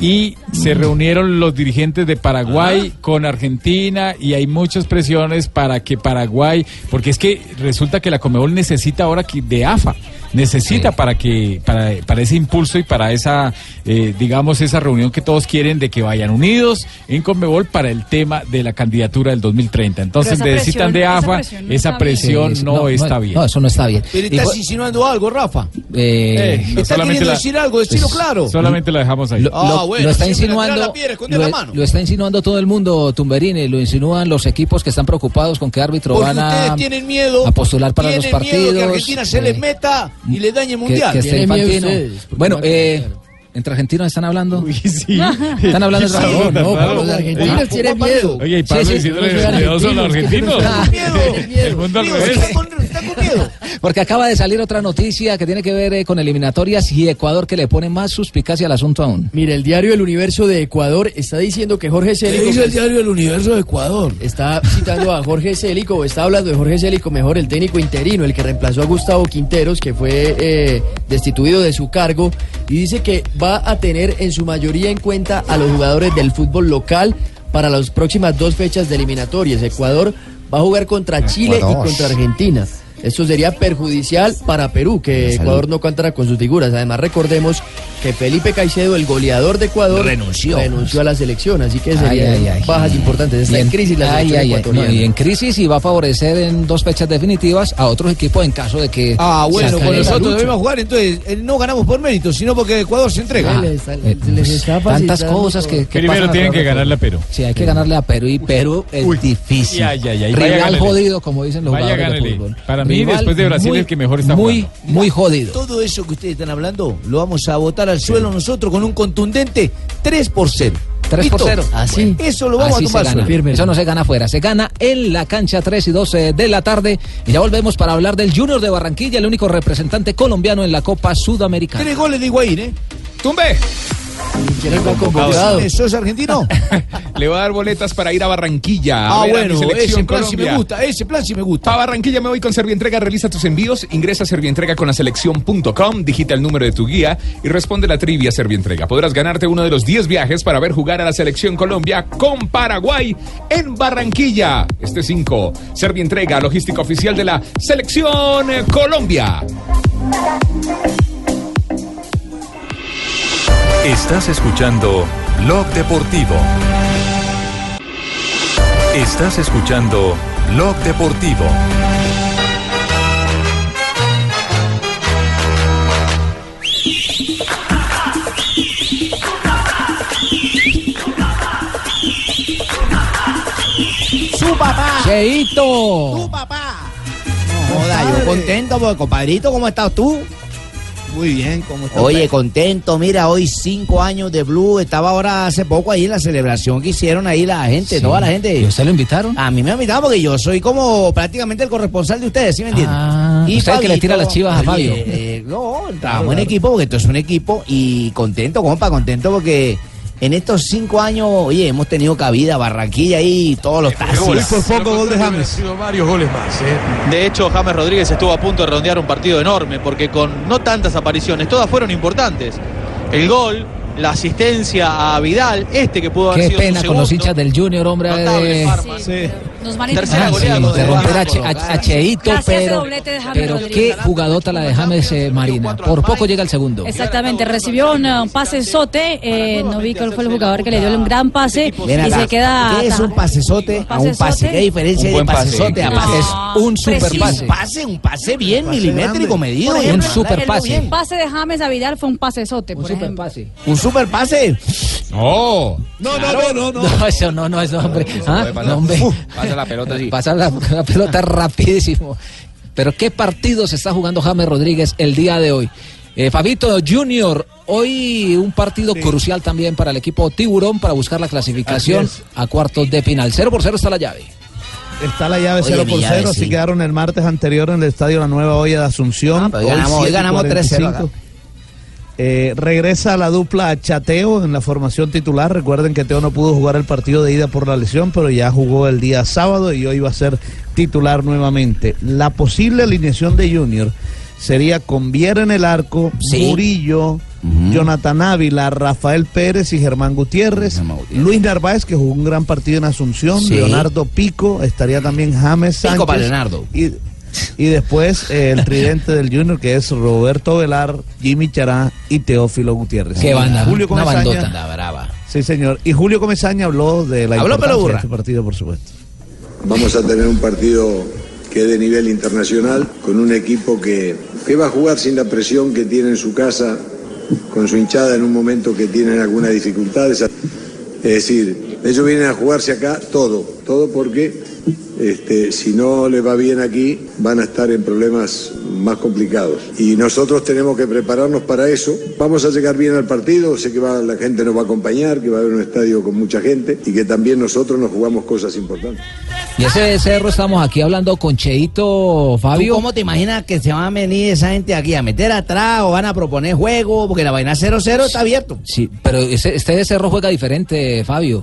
Y se reunieron los dirigentes de Paraguay con Argentina y hay muchas presiones para que Paraguay, porque es que resulta que la Comebol necesita ahora de AFA, necesita para que para, para ese impulso y para esa eh, digamos esa reunión que todos quieren de que vayan unidos en Conmebol para el tema de la candidatura del 2030. Entonces esa necesitan de presión- esa AFA, presión no esa está presión bien. no, No, está no, bien. No, eso no está bien. Pero Y estás fue- insinuando algo, Rafa. eh, no, Está queriendo la- decir algo, decirlo pues, claro. Solamente la dejamos ahí. Lo, Ah, lo- bueno, lo está insinuando la piedra, lo, la mano. lo está insinuando todo el mundo Tumberini lo insinúan los equipos que están preocupados con qué árbitro Porque van a, tienen miedo. a postular para los tienen miedo que partidos Argentina se les meta y le dañe el que, mundial. que esté Tienen miedo Infantino. ustedes, porque bueno eh, entre argentinos están hablando sí. *laughs* están hablando Sí, entre no, argentinos. no, Pablo, los argentinos tienen miedo Oye, y Pablo Sí, sí, diciéndole no soy miedoso a los argentinos. El mundo al Digo, revés. Miedo. Porque acaba de salir otra noticia que tiene que ver eh, con eliminatorias y Ecuador que le pone más suspicacia al asunto aún. Mire, el diario El Universo de Ecuador está diciendo que Jorge Célico... dice el diario El Universo de Ecuador? Está citando a Jorge Célico, o está hablando de Jorge Célico, mejor el técnico interino, el que reemplazó a Gustavo Quinteros, que fue eh, destituido de su cargo, y dice que va a tener en su mayoría en cuenta a los jugadores del fútbol local para las próximas dos fechas de eliminatorias. Ecuador va a jugar contra Chile Ecuador. y contra Argentina. Esto sería perjudicial para Perú, que. Ecuador no contara con sus figuras. Además, recordemos que Felipe Caicedo, el goleador de Ecuador, Renunció. renunció a la selección. Así que sería Ay, ay, ay. bajas importantes. Está en crisis la selección ay, ay, ecuatoriana. no, y en crisis y va a favorecer en dos fechas definitivas a otros equipos en caso de que Ah, bueno, con nosotros debemos jugar, entonces eh, no ganamos por mérito, sino porque Ecuador se entrega. Ah, eh, pues, tantas cosas que, que Primero pasan tienen que ganarle a Perú. Sí, hay que ganarle a Perú y Perú es difícil. Gánele. jodido, como dicen los jugadores de fútbol. Para mí, Rival después de Brasil, muy- el que mejor está Muy, jugando. muy jodido. Todo eso que ustedes están hablando lo vamos a botar al suelo nosotros con un contundente 3 por 0. 3 por 0. Así. Eso lo vamos Así a tomar se al gana. suelo. Eso no se gana afuera, se gana en la cancha 3 y 12 de la tarde. Y ya volvemos para hablar del Junior de Barranquilla, el único representante colombiano en la Copa Sudamericana. Tres goles de Higuaín, ¿eh? ¡Tumbe! ¿Eso es argentino? *laughs* Le va a dar boletas para ir a Barranquilla. Ah, a ver a mi bueno, selección ese plan sí me Colombia. gusta, ese plan sí me gusta. A Barranquilla me voy con Servientrega. Realiza tus envíos, ingresa a Servientrega con la selección.com, digita el número de tu guía y responde la trivia Servientrega. Podrás ganarte uno de los 10 viajes para ver jugar a la selección Colombia con Paraguay en Barranquilla. Este 5, Servientrega, logística oficial de la selección Colombia. Estás escuchando Blog Deportivo. Estás escuchando Blog Deportivo. ¡Su papá! ¡Cheito! ¡Tu papá! No joda, yo contento porque, compadrito, ¿cómo estás tú? Muy bien, ¿cómo está Oye, usted? contento, mira, hoy cinco años de Blue. Estaba ahora hace poco ahí en la celebración que hicieron ahí la gente, Sí. toda la gente. ¿Y usted lo invitaron? A mí me invitaron porque yo soy como prácticamente el corresponsal de ustedes, ¿sí me entienden? Ah, usted es que le tira las chivas a oye, Fabio. eh, no, trabajamos en equipo porque esto es un equipo y contento, compa, contento porque en estos cinco años, oye, hemos tenido cabida, Barranquilla y todos los taxis. por poco gol de James. sido varios goles más, ¿eh? De hecho, James Rodríguez estuvo a punto de redondear un partido enorme, porque con no tantas apariciones, todas fueron importantes. El gol, la asistencia a Vidal, este que pudo haber Qué sido su pena con los hinchas del Junior, hombre. Notable de- Parma. Nos van a Tercera Ah, goleada con interromper a, Cheito, pero, de pero qué jugadota la de James eh, Marina. Por poco llega el segundo. Exactamente, recibió un pase sote, eh, no vi cuál fue el jugador que le dio un gran pase y se queda... ¿Qué es un pasesote a un pase? ¿Qué diferencia Un hay de buen pase, pasesote a pase? Es un super pase. Un pase, un pase bien milimétrico, medido. Ejemplo, super el pase. pase de James a Vidal fue un pasesote, por Un super pase. Un super pase. No, no, no, no, no. *laughs* No, eso no, no, eso, hombre. Ah, no, hombre. La pelota así. Pasa la, la pelota rapidísimo. Pero qué partido se está jugando James Rodríguez el día de hoy. Eh, Fabito Junior, hoy un partido crucial también para el equipo Tiburón para buscar la clasificación a cuartos de final. 0 por 0 está la llave. Está la llave Oye, 0 mi por llave, 0, sí. así quedaron el martes anterior en el estadio La Nueva Olla de Asunción. Ah, hoy ganamos- hoy 7 y ganamos 3-0 acá. 45. Eh, regresa la dupla Chateo en la formación titular. Recuerden que Teo no pudo jugar el partido de ida por la lesión, pero ya jugó el día sábado y hoy va a ser titular nuevamente. La posible alineación de Junior sería con Viera en el arco, Sí. Murillo, Jonathan Ávila, Rafael Pérez y Germán Gutiérrez, Luis Narváez, que jugó un gran partido en Asunción, Sí. Leonardo Pico, estaría también James Pico Sánchez. para Leonardo. Y Y después eh, el tridente del Junior, que es Roberto Velar, Jimmy Chará y Teófilo Gutiérrez. Qué banda, Julio una Comesaña- bandota. La brava. Sí, señor. Y Julio Comesaña habló de la Habló importancia de este partido, por supuesto. Vamos a tener un partido que es de nivel internacional, con un equipo que, que va a jugar sin la presión que tiene en su casa, con su hinchada en un momento que tienen algunas dificultades. Es decir, ellos vienen a jugarse acá todo, todo porque este, si no les va bien aquí, van a estar en problemas más complicados. Y nosotros tenemos que prepararnos para eso. Vamos a llegar bien al partido, sé que va- la gente nos va a acompañar, que va a haber un estadio con mucha gente y que también nosotros nos jugamos cosas importantes. Y ese cerro estamos aquí hablando con Cheito, Fabio. ¿Tú cómo te imaginas que se van a venir esa gente aquí a meter atrás o van a proponer juego? Porque la vaina 0-0 está abierto. Sí, pero ese, este cerro juega diferente, Fabio.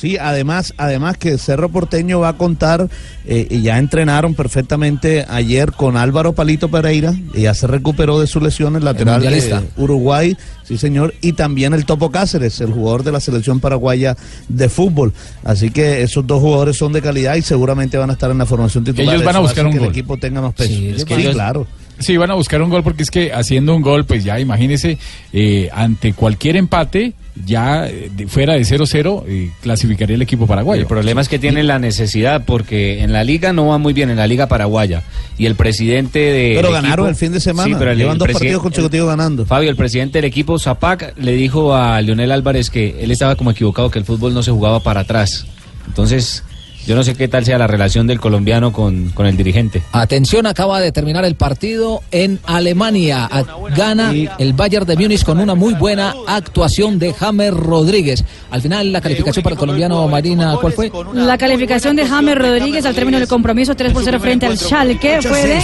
Sí, además, además que Cerro Porteño va a contar, eh, y ya entrenaron perfectamente ayer con Álvaro Palito Pereira, y ya se recuperó de sus lesiones lateral de mundialista. Uruguay, sí señor, y también el Topo Cáceres, el jugador de la selección paraguaya de fútbol. Así que esos dos jugadores son de calidad y seguramente van a estar en la formación titular. Ellos van a buscar un que gol. el equipo tenga más peso. Sí, es que Sí, ellos- claro. Sí, van a buscar un gol porque es que haciendo un gol, pues ya imagínese, eh, ante cualquier empate, ya eh, de- fuera de 0-0, eh, clasificaría el equipo paraguayo. El problema es que tienen la necesidad porque en la liga no va muy bien, en la liga paraguaya. Y el presidente de. Pero ganaron equipo- el fin de semana, Sí, pero el- llevan el dos partidos consecutivos ganando. Fabio, el presidente del equipo Zapac le dijo a Leonel Álvarez que él estaba como equivocado, que el fútbol no se jugaba para atrás. Entonces, yo no sé qué tal sea la relación del colombiano con, con el dirigente. Atención, acaba de terminar el partido en Alemania. A- Gana el Bayern de Múnich con una muy buena actuación de James Rodríguez. Al final, la calificación para el colombiano Marina, ¿cuál fue? La calificación de James Rodríguez al término del compromiso 3 por 0 frente al Schalke fue de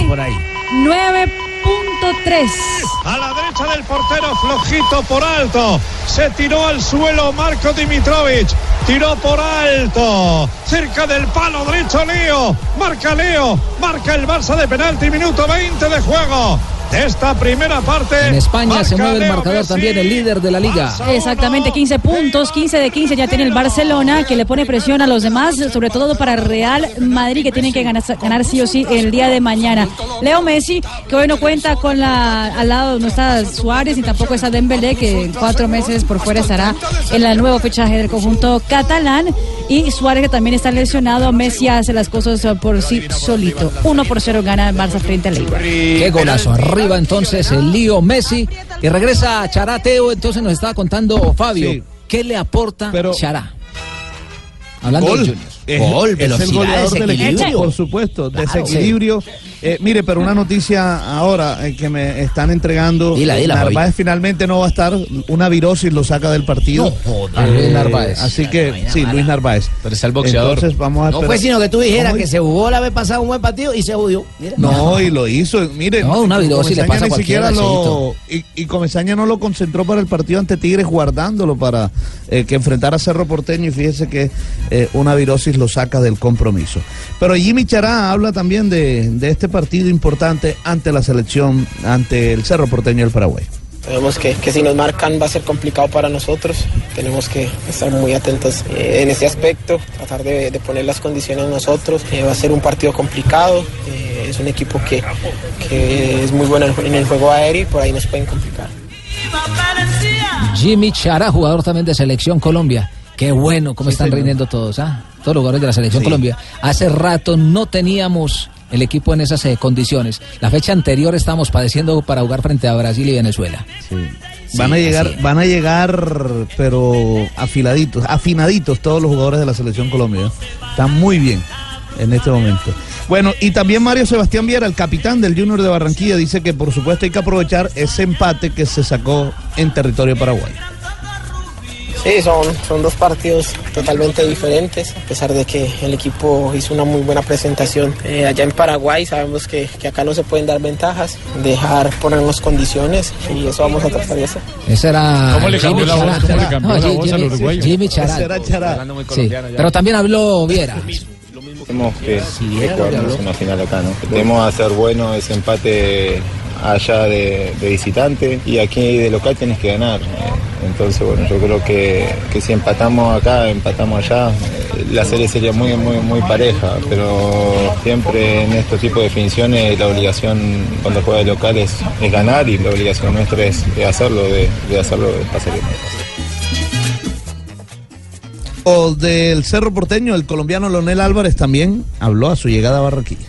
9.3. A la derecha del portero, flojito por alto. Se tiró al suelo Marco Dimitrovic. Tiró por alto. Cerca del palo derecho Leo. Marca Leo. Marca el Barça de penalti. Minuto 20 de juego. De esta primera parte. En España se mueve el marcador Messi. también, el líder de la liga. Exactamente, 15 puntos, 15 de 15 ya tiene el Barcelona, que le pone presión a los demás, sobre todo para Real Madrid, que tienen que ganar, ganar sí o sí el día de mañana. Leo Messi, que hoy no cuenta con la, al lado no está Suárez y tampoco está Dembélé, que en cuatro meses por fuera estará en el nuevo fichaje del conjunto catalán. Y Suárez, que también está lesionado, Messi hace las cosas por sí solito. 1 por 0 gana el Barça frente al Eibar. Qué golazo. Arriba entonces el lío Messi. Y regresa Charateo. Entonces nos estaba contando Fabio. Sí. ¿Qué le aporta Chará? Hablando Gol. de Junior. Es, Gol, es el goleador del desequilibrio. equipo, por supuesto. Claro. desequilibrio. Eh, mire, pero una noticia ahora eh, que me están entregando. Dila, dila, Narváez finalmente no va a estar. Una virosis lo saca del partido. No joda. Luis Narváez. Así que, sí, Luis Narváez. Pero está el boxeador. Entonces vamos a No esperar. fue sino que tú dijeras que se jugó la vez pasada un buen partido y se jodió. No, y lo hizo. Mire, No, una virosis le pasa a ni siquiera lo. Y, y Comesaña no lo concentró para el partido ante Tigres, guardándolo para eh, que enfrentara a Cerro Porteño. Y fíjese que eh, una virosis lo saca del compromiso. Pero Jimmy Chará habla también de, de este partido importante ante la selección, ante el Cerro Porteño del Paraguay. Sabemos que, que si nos marcan va a ser complicado para nosotros. Tenemos que estar muy atentos eh, en ese aspecto, tratar de, de poner las condiciones nosotros. Eh, va a ser un partido complicado. eh, es un equipo que, que es muy bueno en el juego aéreo y por ahí nos pueden complicar. Jimmy Chará, jugador también de Selección Colombia. Qué bueno cómo están rindiendo todos, ¿ah? Todos los jugadores de la Selección Colombia. Hace rato no teníamos el equipo en esas eh, condiciones. La fecha anterior estábamos padeciendo para jugar frente a Brasil y Venezuela. Van a Sí, llegar, van a llegar, pero afiladitos, afinaditos todos los jugadores de la selección Colombia. Están muy bien en este momento. Bueno, y también Mario Sebastián Viera, el capitán del Junior de Barranquilla, dice que por supuesto hay que aprovechar ese empate que se sacó en territorio paraguayo. Sí, son, son dos partidos totalmente diferentes, a pesar de que el equipo hizo una muy buena presentación eh, allá en Paraguay. Sabemos que, que acá no se pueden dar ventajas, dejar ponernos condiciones y eso vamos a tratar de hacer. Ese era ¿Cómo le Jimmy cambió la voz? Chará. ¿Cómo le cambió No, la Jimmy- voz al uruguayo? Jimmy Chará. Sí, pero también habló Viera. Tenemos que, que jugarnos una final acá, ¿no? Debemos hacer bueno ese empate allá de, de visitante y aquí de local tenés que ganar. Entonces, bueno, yo creo que, que si empatamos acá, empatamos allá, la serie sería muy, muy, muy pareja, pero siempre en estos tipos de definiciones la obligación cuando juega de local es, es ganar y la obligación nuestra es, de hacerlo, de, de hacerlo de pasar O del Cerro Porteño, el colombiano Leonel Álvarez también habló a su llegada a Barranquilla.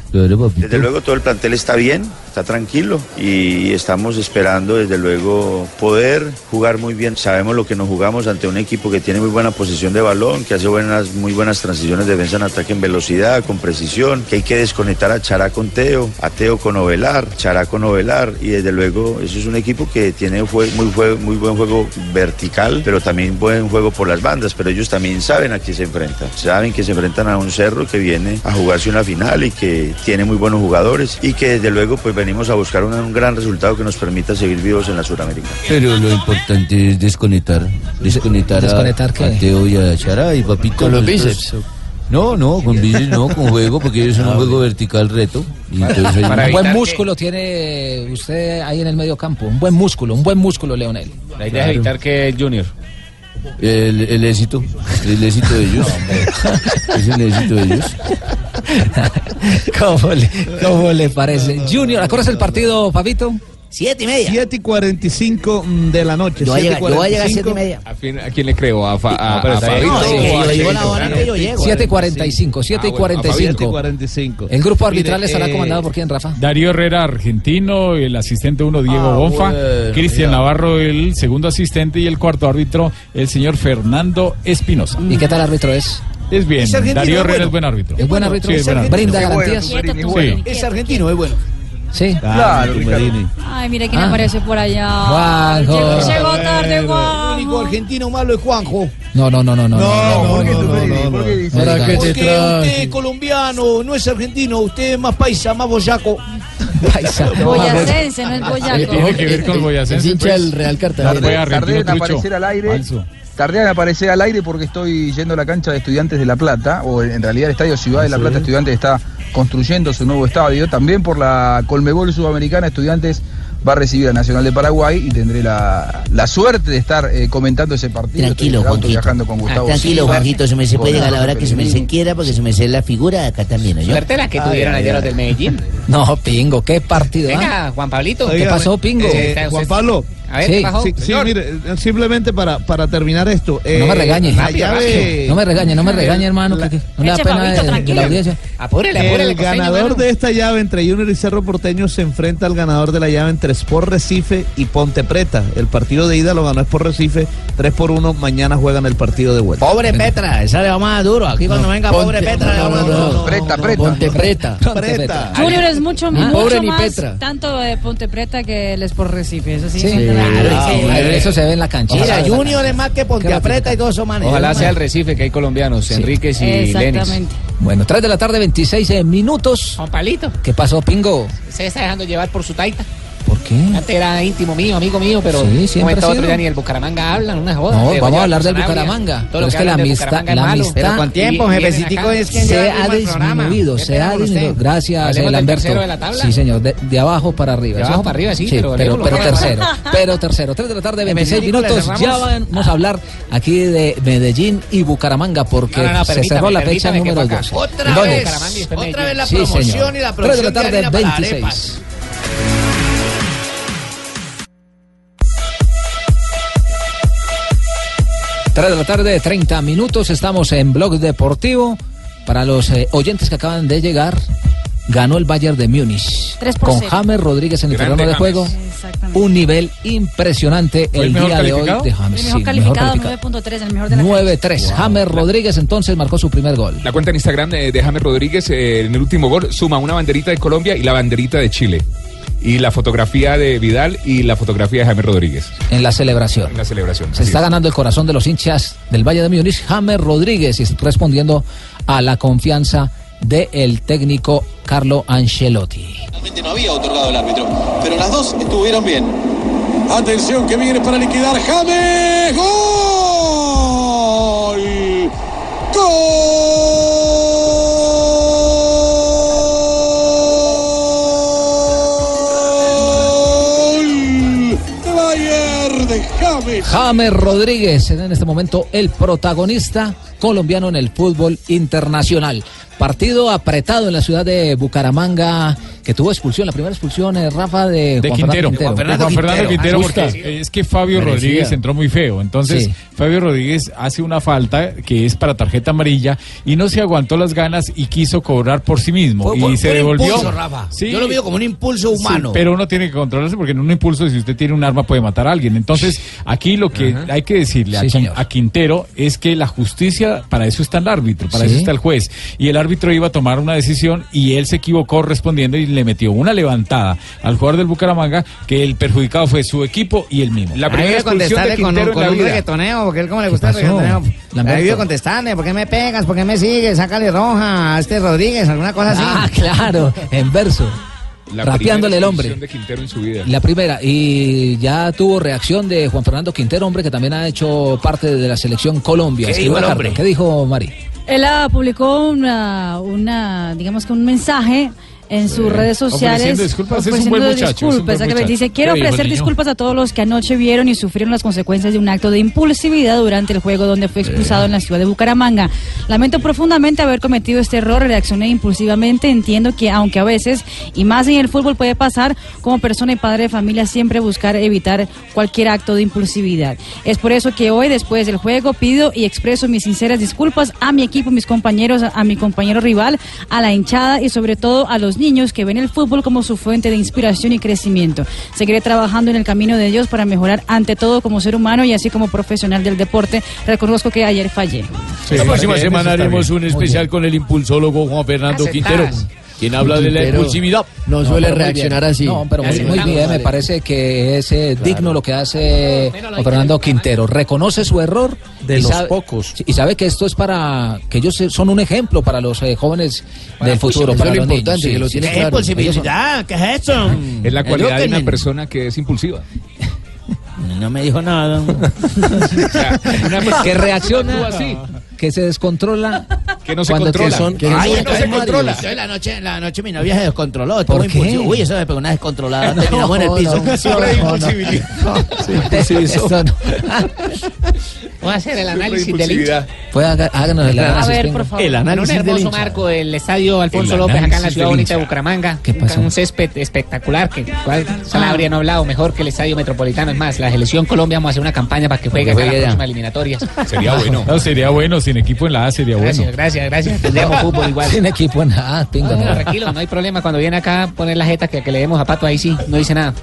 Desde luego todo el plantel está bien, tranquilo y estamos esperando desde luego poder jugar muy bien. Sabemos lo que nos jugamos ante un equipo que tiene muy buena posición de balón, que hace buenas, muy buenas transiciones de defensa en ataque en velocidad, con precisión, que hay que desconectar a Chará con Teo, a Teo con Ovelar, Chará con Ovelar y desde luego eso es un equipo que tiene muy, muy buen juego vertical, pero también buen juego por las bandas, pero ellos también saben a qué se enfrentan, saben que se enfrentan a un cerro que viene a jugarse una final y que tiene muy buenos jugadores y que desde luego pues venimos a buscar un, un gran resultado que nos permita seguir vivos en la Suramericana. Pero lo importante es desconectar, desconectar, a- ¿Desconectar qué? a, Teo y a Chara y Papito. Con los bíceps. No, no, con bíceps no, con juego, porque ellos son un juego vertical reto. Y entonces hay- un buen músculo tiene usted ahí en el medio campo. Un buen músculo, un buen músculo, Leonel. La idea es evitar que el Junior. El, el éxito, el éxito de ellos. es el éxito de ellos. *laughs* ¿Cómo le, cómo le parece? Junior, ¿acuerdas el partido, Pavito? Siete y media. Siete y cuarenta y cinco de la noche. Yo voy a siete llegar- yo voy a llegar a 45. siete y media. ¿A, fin- a quién le creo? ¿A, Fa- a, No, pero a está bien. Fabito No, sí, o que yo llego a la Cheito? hora que yo llego. 7.45, 7.45. 7:45. El grupo arbitral estará eh, comandado por quién, Rafa? Darío Herrera, argentino, el asistente uno, Diego Ah, Bonfa, bueno, Cristian. Navarro, el segundo asistente, y el cuarto árbitro, el señor Fernando Espinosa. ¿Y qué tal árbitro es? Es bien. Darío ¿Es Herrera bueno? es buen árbitro. ¿Es buen árbitro? ¿Brinda garantías? Es argentino, es bueno. Sí. Claro, Ricardo. Ay, mira quién Ah. aparece por allá. Juanjo. Llegó, tarde, El Juan. único argentino malo es Juanjo. No, no, no, no, no. ¿por qué no, no, Porque usted es colombiano, no es argentino, usted es más paisa, más boyaco. *laughs* Paisa. *laughs* Boyacense, no es boyaco. Tiene que ver con el Boyacense. Es hincha pues. del Real Cartagena. argentino Tardé en aparecer al aire. Falso. Tardé en aparecer al aire porque estoy yendo a la cancha de Estudiantes de La Plata, o en realidad el Estadio Ciudad de La Plata Estudiantes está construyendo su nuevo estadio. También por la Colmebol Sudamericana Estudiantes va a recibir a Nacional de Paraguay y tendré la, la suerte de estar eh, comentando ese partido. Tranquilo, Juanquito. viajando con Ah, Gustavo tranquilo, Silva, Juanquito, se me se puede llegar a la hora que se me se quiera porque se me se la figura acá también, ¿no? Suerte la que tuvieron ayer los del Medellín. *laughs* No, Pingo, qué partido. ¿ah? Venga, Juan Pablito. ¿Qué pasó, Pingo? Eh, Juan Pablo. A ver, Sí. ¿qué pasó? Sí, sí, mire, eh, simplemente para, para terminar esto. No me eh, regañe. la llave-. No me regañe, no me regañe, hermano. que- que no le da pena Pablito, de- de, la audiencia. Apúrele, apúrele, El costeño, ganador de esta llave entre Junior y Cerro Porteño se enfrenta al ganador de la llave entre Sport Recife y Ponte Preta. El partido de ida lo ganó Sport Recife 3 por 1. Mañana juegan el partido de vuelta. Pobre Petra, esa le va más duro. Aquí cuando venga pobre Petra le vamos a dar. Preta, preta. Ponte preta. Preta. Junior es mucho, Ni mucho pobre ni más Petra. tanto de Ponte Preta que el Sport Recife. Eso sí. Claro, eso se ve en la cancha. Mira, Junior es más que Ponte Apreta y todos esos manes. Ojalá sea el Recife, que hay colombianos, Enríquez y Lenis. Exactamente. Bueno, 3 de la tarde, 26 minutos. Juan Pablito, ¿Qué pasó, Pingo? se está dejando llevar por su taita. ¿Por qué? Antes era íntimo mío, amigo mío, pero Sí, momento otro ya ni el Bucaramanga hablan, una joda. No, vamos a hablar del Bucaramanga. todo Pero lo es que que la amistad, la amistad, Pero con tiempo, jefecitico, es quien se ha disminuido, ¿Qué se ha disminuido. Gracias, Lamberto. Sí, señor, de, abajo para arriba. De abajo para arriba, sí, pero pero, tercero. Pero tercero. 3 de la tarde, 26 películas minutos. Ya vamos a hablar aquí de Medellín y Bucaramanga porque se cerró la fecha que número fue acá. 2. Otra vez, otra vez la promoción y la 3 de promoción la tarde, harina para 26. Arepas. Tres de la tarde, 30 minutos. Estamos en Blog Deportivo. Para los eh, oyentes que acaban de llegar, ganó el Bayern de Múnich. Con. James Rodríguez en el Grande terreno de juego. Un nivel impresionante ¿Fue el día de hoy de James. El Sí, mejor calificado, calificado. 9.3, el mejor de la 9-3. James Rodríguez entonces marcó su primer gol. La cuenta en Instagram eh, de James Rodríguez eh, en el último gol suma una banderita de Colombia y la banderita de Chile. Y la fotografía de Vidal y la fotografía de James Rodríguez En la celebración. en la celebración. Se está es. ganando el corazón de los hinchas del Valle de Múnich, James Rodríguez, y está respondiendo a la confianza del técnico Carlo Ancelotti. Realmente no había otorgado el árbitro, pero las dos estuvieron bien. Atención que viene para liquidar James. Gol. Gol. De de de James. James Rodríguez es en este momento el protagonista colombiano en el fútbol internacional. Partido apretado en la ciudad de Bucaramanga, que tuvo expulsión, la primera expulsión, eh, Rafa, de, De Juan Quintero, Fernando de Juan Fernando Quintero, porque es que Fabio. Rodríguez entró muy feo. Entonces, Sí. Fabio Rodríguez hace una falta que es para tarjeta amarilla y no se aguantó las ganas y quiso cobrar por sí mismo. Fue- y fue- se fue devolvió. impulso, Rafa. Sí. Yo lo veo como un impulso Sí, humano. pero uno tiene que controlarse porque en un impulso, si usted tiene un arma, puede matar a alguien. Entonces, aquí lo que hay que decirle a, señor. a Quintero es que la justicia, para eso está el árbitro, para Sí. eso está el juez. Y el árbitro iba a tomar una decisión y él se equivocó respondiendo y le metió una levantada al jugador del Bucaramanga que el perjudicado fue su equipo y él mismo. La primera expulsión de contestarle con, Quintero un- con un reggaetoneo, porque él como le gusta el reggaetoneo. Debe contestarle, ¿por qué me pegas? ¿Por qué me sigues? Sácale roja a este Rodríguez, alguna cosa así. Ah, claro, en verso. La rapeándole el hombre. expulsión de Quintero en su vida. La primera, y ya tuvo reacción de Juan Fernando Quintero, hombre, que también ha hecho parte de la selección Colombia. ¿Qué dijo el hombre? ¿Qué dijo Mari? Él ah, publicó una, una, digamos que un mensaje en sus redes sociales Ofreciendo disculpas, es un ofreciendo buen muchacho, es un disculpas, buen muchacho. dice quiero ¿Qué dijo el ofrecer disculpas a todos los que anoche vieron y sufrieron las consecuencias de un acto de impulsividad durante el juego donde fue expulsado en la ciudad de Bucaramanga. Lamento profundamente haber cometido este error reaccioné impulsivamente. Entiendo que aunque a veces y más en el fútbol puede pasar como persona y padre de familia siempre buscar evitar cualquier acto de impulsividad. Es por eso que hoy después del juego pido y expreso mis sinceras disculpas a mi equipo mis compañeros a mi compañero rival a la hinchada y sobre todo a los niños que ven el fútbol como su fuente de inspiración y crecimiento. Seguiré trabajando en el camino de Dios para mejorar ante todo como ser humano y así como profesional del deporte. Reconozco que ayer fallé. la próxima bien, semana haremos un especial con el impulsólogo Juan Fernando Aceptás. Quintero, quien habla de la impulsividad. No, suele reaccionar así. No, pero muy, bien, vale. me parece que es eh, digno lo que hace Juan Fernando Quintero. Reconoce su error. De los sabe- pocos. Y sabe que esto es para, que ellos eh, son un ejemplo para los eh, jóvenes del futuro, eso para es lo importante, que lo tiene ¿Qué claro. impulsividad? ¿Qué es eso? Es la cualidad de una persona que es impulsiva. *laughs* No me dijo nada. *laughs* que reacciona así, que se descontrola. *laughs* Que no se cuando controla. son- Ay, no entonces se controla. Entonces la noche, la noche mi novia se descontroló. ¿Por qué? impulsiva. Uy, eso me pegó una descontrolada. *laughs* Terminamos en el piso. No. Voy a hacer el análisis del hincha. Pues háganos el A análisis. ver, venga. por favor. El En un análisis del hermoso marco del estadio Alfonso El López acá en la análisis ciudad bonita de. Bucaramanga. ¿Qué pasó? Un césped espectacular que cuál Sanabria no ha hablado mejor que el estadio metropolitano. Es más, la selección Colombia vamos a hacer una campaña para que juegue acá en allá. próximas eliminatorias. Sería bueno. No, sería bueno, sin equipo en la A sería Gracias, bueno. gracias, gracias. *laughs* Tendríamos fútbol igual. Sin equipo, nada, pinga, No, nada. tranquilo, no hay problema. Cuando viene acá a poner la jeta que, que le demos a Pato, ahí sí, no dice nada.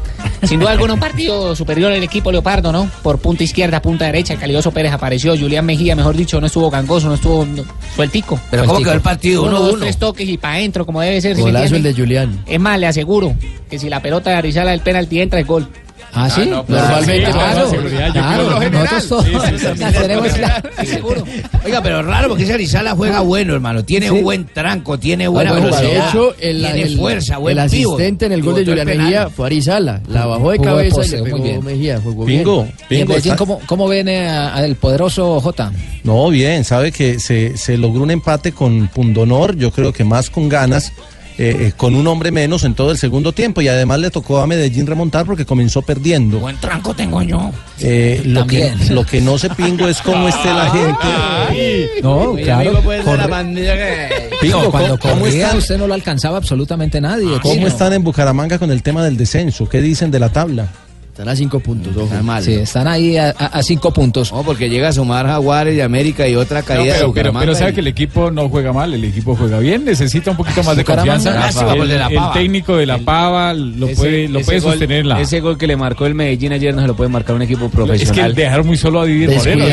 Sin duda alguna, un partido superior el equipo Leopardo, ¿no? Por punta izquierda, punta derecha, el Calidoso Pérez apareció, Julián Mejía, mejor dicho, no estuvo gangoso, no estuvo no, sueltico. Pero ¿cómo quedó el partido? Uno, Uno, dos, uno. tres toques y para adentro, como debe ser. ¿sí me Golazo el de Julián. Es más, le aseguro que si la pelota de Arizala del penalti entra, es gol. Ah, sí. no, pues, Normalmente sí, claro, seguridad, nosotros todos Sí, sí, sí, *laughs* la tenemos la- seguro. Oiga, pero raro porque ese Arizala juega bueno, hermano. Tiene Sí. buen tranco, tiene buena Ah, bueno, velocidad. de hecho, el, tiene el- fuerza, buen el asistente en el gol de Julián. Mejía fue Arizala. La bajó de Jugó de cabeza y le muy pegó bien. Mejía. Jugó bien. Bingo, ¿Y en bingo. Medellín cómo, cómo viene a- al poderoso J? No, bien, sabe que se, se logró un empate con pundonor, yo creo que más con ganas, eh, eh, con un hombre menos en todo el segundo tiempo y además le tocó a Medellín remontar porque comenzó perdiendo. Buen tranco tengo yo. Eh, lo, que, También. lo que no se pingo es cómo esté la gente. No, Mi claro. la que- Pingo, No, cuando ¿cómo, cómo corría están, usted no lo alcanzaba absolutamente nadie. cómo ¿Cómo están en Bucaramanga con el tema del descenso? ¿Qué dicen de la tabla? Están a cinco puntos, ojo. Está mal. Sí, están ahí a, cinco puntos. No, porque llega a sumar Jaguares de América y otra No, caída de pero, pero, Bucaramanga pero sabe y- que el equipo no juega mal, el equipo juega bien, necesita un poquito más de confianza. lástima el de la el Pava. técnico de la Pava lo Ese- puede, lo puede gol- sostener en la. Ese gol que le marcó el Medellín ayer no se lo puede marcar un equipo es que profesional. dejaron muy solo a Didier Moreno.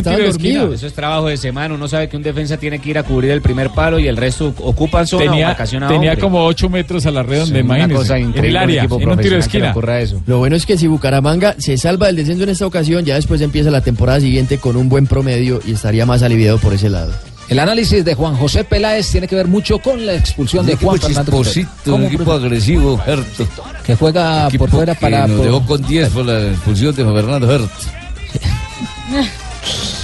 Dormidos. Eso es trabajo de semana. Uno sabe que un defensa tiene que ir a cubrir el primer palo y el resto ocupan zona o Tenía, marcación a tenía hombre. como 8 metros a la red donde Es una imagínese, cosa en el área, equipo en un tiro de profesional esquina. Lo bueno es que si Bucaramanga se salva del descenso en esta ocasión, ya después empieza la temporada siguiente con un buen promedio y estaría más aliviado por ese lado. El análisis de Juan José Peláez tiene que ver mucho con la expulsión de Juan Fernando un equipo agresivo, Herto. que juega Equipo por fuera que para nos por- dejó con 10 por la expulsión de Juan Fernando Herto. *laughs*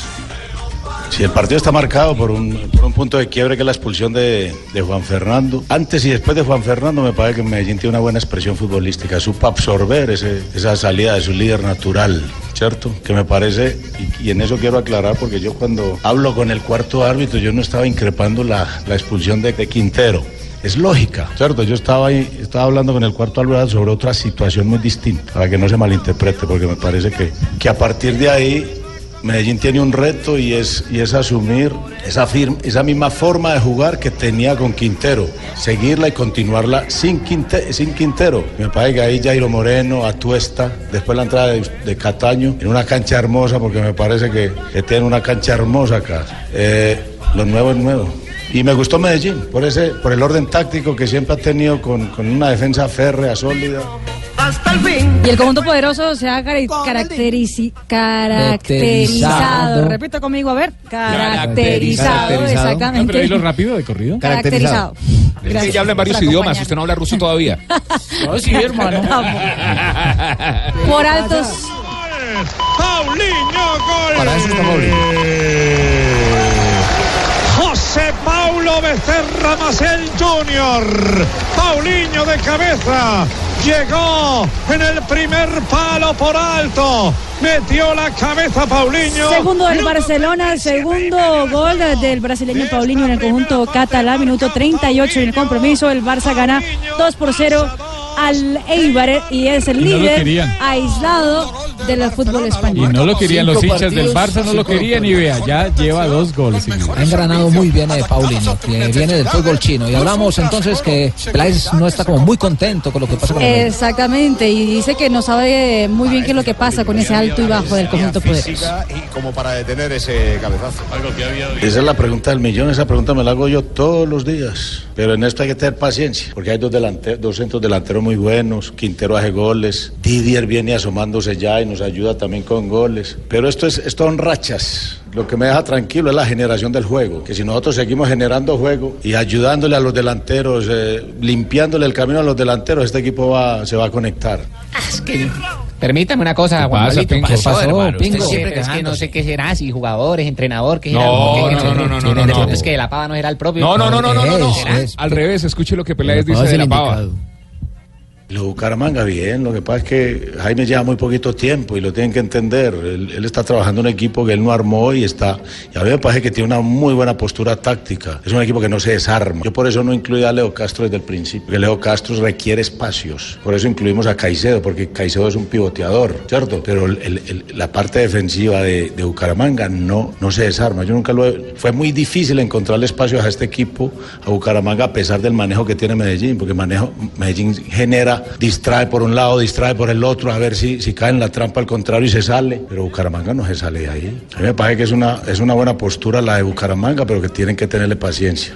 Si el partido está marcado por un, por un punto de quiebre que es la expulsión de, Juan Fernando, antes y después de Juan Fernando me parece que Medellín tiene una buena expresión futbolística, supo absorber ese- esa salida de su líder natural, ¿cierto? Que me parece, y, en eso quiero aclarar, porque yo cuando hablo con el cuarto árbitro, yo no estaba increpando la, la expulsión de, Quintero. Es lógica, ¿cierto? Yo estaba ahí, estaba hablando con el cuarto árbitro sobre otra situación muy distinta, para que no se malinterprete, porque me parece que, que a partir de ahí Medellín tiene un reto y es, y es asumir esa, esa misma forma de jugar que tenía con Quintero, seguirla y continuarla sin, sin Quintero. Me parece que ahí Jairo Moreno, Atuesta, después la entrada de, Cataño, en una cancha hermosa, porque me parece que, que tiene una cancha hermosa acá. Eh, lo nuevo es nuevo. Y me gustó Medellín, por, ese, por el orden táctico que siempre ha tenido con, con una defensa férrea, sólida. Y el conjunto poderoso se ha caracterici- caracterizado. Repito conmigo, a ver. Caracterizado, Ah, exactamente. pero dilo rápido, de corrido. Caracterizado. Gracias Ella habla en varios idiomas, usted no habla ruso todavía. *laughs* No, sí, hermano. Por altos. Paulinho, gol. Para eso está José Paulo Becerra Macel Jr. Paulinho de cabeza. Llegó en el primer palo por alto. Metió la cabeza Paulinho. Segundo del Barcelona, segundo gol del brasileño Paulinho en el conjunto catalán, minuto 38 en el compromiso. El Barça gana 2 por 0 al Eibar y es el Y líder aislado del fútbol Y español. no lo querían los hinchas del Barça, no lo querían y vea, ya lleva dos goles. Ha engranado muy bien eh, Paulinho, que viene del fútbol chino. Y hablamos entonces que Peláez no está como muy contento con lo que pasa con el Exactamente, y dice que no sabe muy bien qué es lo que pasa con ese alto y bajo del conjunto poderoso. y como para detener ese cabezazo. Algo que había Esa es la pregunta del millón, esa pregunta me la hago yo todos los días. Pero en esto hay que tener paciencia, porque hay dos, delante- dos centros delanteros muy buenos, Quintero hace goles, Didier viene asomándose ya y nos ayuda también con goles. Pero esto, es, esto son rachas. Lo que me deja tranquilo es la generación del juego, que si nosotros seguimos generando juego y ayudándole a los delanteros, eh, limpiándole el camino a los delanteros, este equipo va, se va a conectar. Es que, permítame una cosa, ¿Qué Juan pasa. Pingo? ¿Qué pasó, hermano? Pingo? Usted siempre es que no sé qué será, si jugadores, entrenador, qué No, será. no, ¿Qué- no, no, no, no, no, no. Es que la pava no era el propio. No, no, no, no, no, no. Al revés, escuche lo que Peláez dice de la pava. Lo Bucaramanga bien, lo que pasa es que Jaime lleva muy poquito tiempo y lo tienen que entender. Él, está trabajando en un equipo que él no armó y está. Y a mí me parece que tiene una muy buena postura táctica. Es un equipo que no se desarma. Yo por eso no incluí a Leo Castro desde el principio, porque Leo Castro requiere espacios. Por eso incluimos a Caicedo, porque Caicedo es un pivoteador, ¿cierto? Pero la parte defensiva de, de Bucaramanga no, no se desarma. Yo nunca lo he- Fue muy difícil encontrarle espacios a este equipo, a Bucaramanga, a pesar del manejo que tiene Medellín, porque manejo, Medellín genera, distrae por un lado, distrae por el otro, a ver si, si cae en la trampa al contrario y se sale. Pero Bucaramanga no se sale de ahí. A mí me parece que es una, es una buena postura la de Bucaramanga, pero que tienen que tenerle paciencia.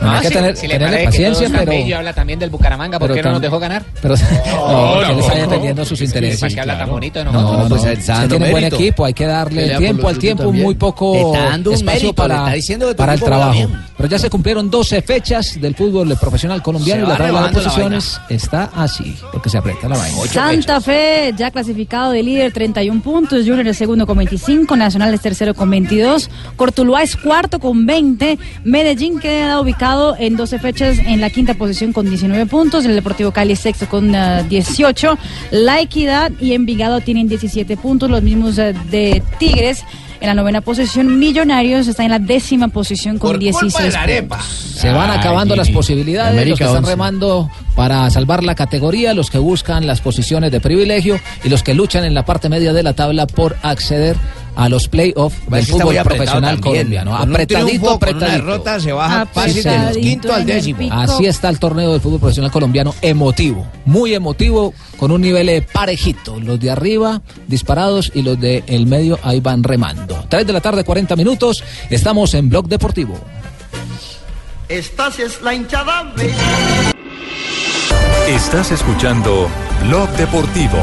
No, hay que tener, si le tenerle que paciencia, pero. bello, habla también del Bucaramanga, ¿por qué no nos dejó ganar? Pero, no, que él está no. defendiendo sus intereses. ¿Para qué habla tan bonito de No, nosotros? no, Pues, se está tiene buen equipo, hay que darle Pelea tiempo al tiempo, muy poco espacio para, que para el trabajo. Pero ya se cumplieron 12 fechas del fútbol profesional colombiano y la tabla de posiciones está así, porque se aprieta la vaina. Santa Fe ya clasificado de líder 31 puntos, Junior es segundo con 25, Nacional es tercero con 22, Cortuluá es cuarto con 20, Medellín queda ubicado en 12 fechas en la quinta posición con 19 puntos, el Deportivo Cali sexto con ah, 18, La Equidad y Envigado tienen 17 puntos, los mismos ah, de Tigres. En la novena posición, Millonarios está en la décima posición con 16 puntos. Se van acabando las posibilidades, América los que están 11. remando para salvar la categoría, los que buscan las posiciones de privilegio y los que luchan en la parte media de la tabla por acceder a los playoffs del que está fútbol profesional colombiano. Con apretadito, triunfo, con una apretadito. derrota se baja fácil del quinto al décimo. Así está el torneo del fútbol profesional colombiano, emotivo, muy emotivo, con un nivel eh, parejito. Los de arriba disparados y los de el medio ahí van remando. 3 de la tarde, 40 minutos, estamos en Blog Deportivo. Estás es la hinchada. Estás escuchando Blog Deportivo.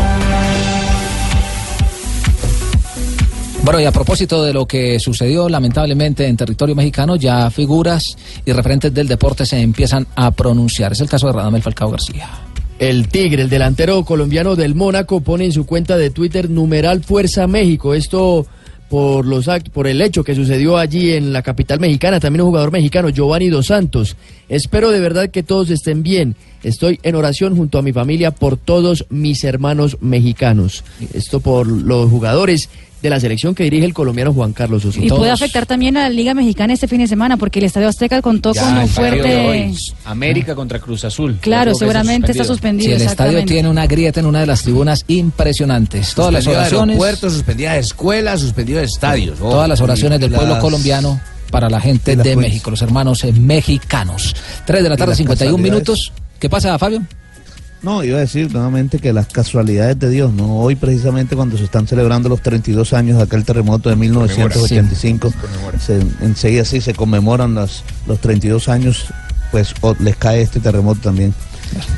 Bueno, y a propósito de lo que sucedió lamentablemente en territorio mexicano, ya figuras y referentes del deporte se empiezan a pronunciar. Es el caso de Radamel Falcao García. El Tigre, el delantero colombiano del Mónaco, pone en su cuenta de Twitter numeral Fuerza México. Esto por los por el hecho que sucedió allí en la capital mexicana, también un jugador mexicano, Giovanni Dos Santos. Espero de verdad que todos estén bien. Estoy en oración junto a mi familia por todos mis hermanos mexicanos. Esto por los jugadores de la selección que dirige el colombiano Juan Carlos Osorio. Y puede afectar también a la Liga Mexicana este fin de semana, porque el Estadio Azteca contó con un fuerte. América contra Cruz Azul. Claro, seguramente está Sí, suspendido. el estadio tiene una grieta en una de las tribunas impresionantes. Todas las oraciones. aeropuertos, suspendidas escuelas, suspendidos estadios. Oh, Todas las oraciones del pueblo colombiano para la gente de. México, los hermanos mexicanos. 3 de la tarde, las 51 casualidades. minutos. ¿Qué pasa, Fabio? No, iba a decir nuevamente que las casualidades de Dios, ¿no? Hoy precisamente cuando se están celebrando los 32 años de aquel terremoto de 1985, se, enseguida sí se conmemoran los, los 32 años, pues o- les cae este terremoto también.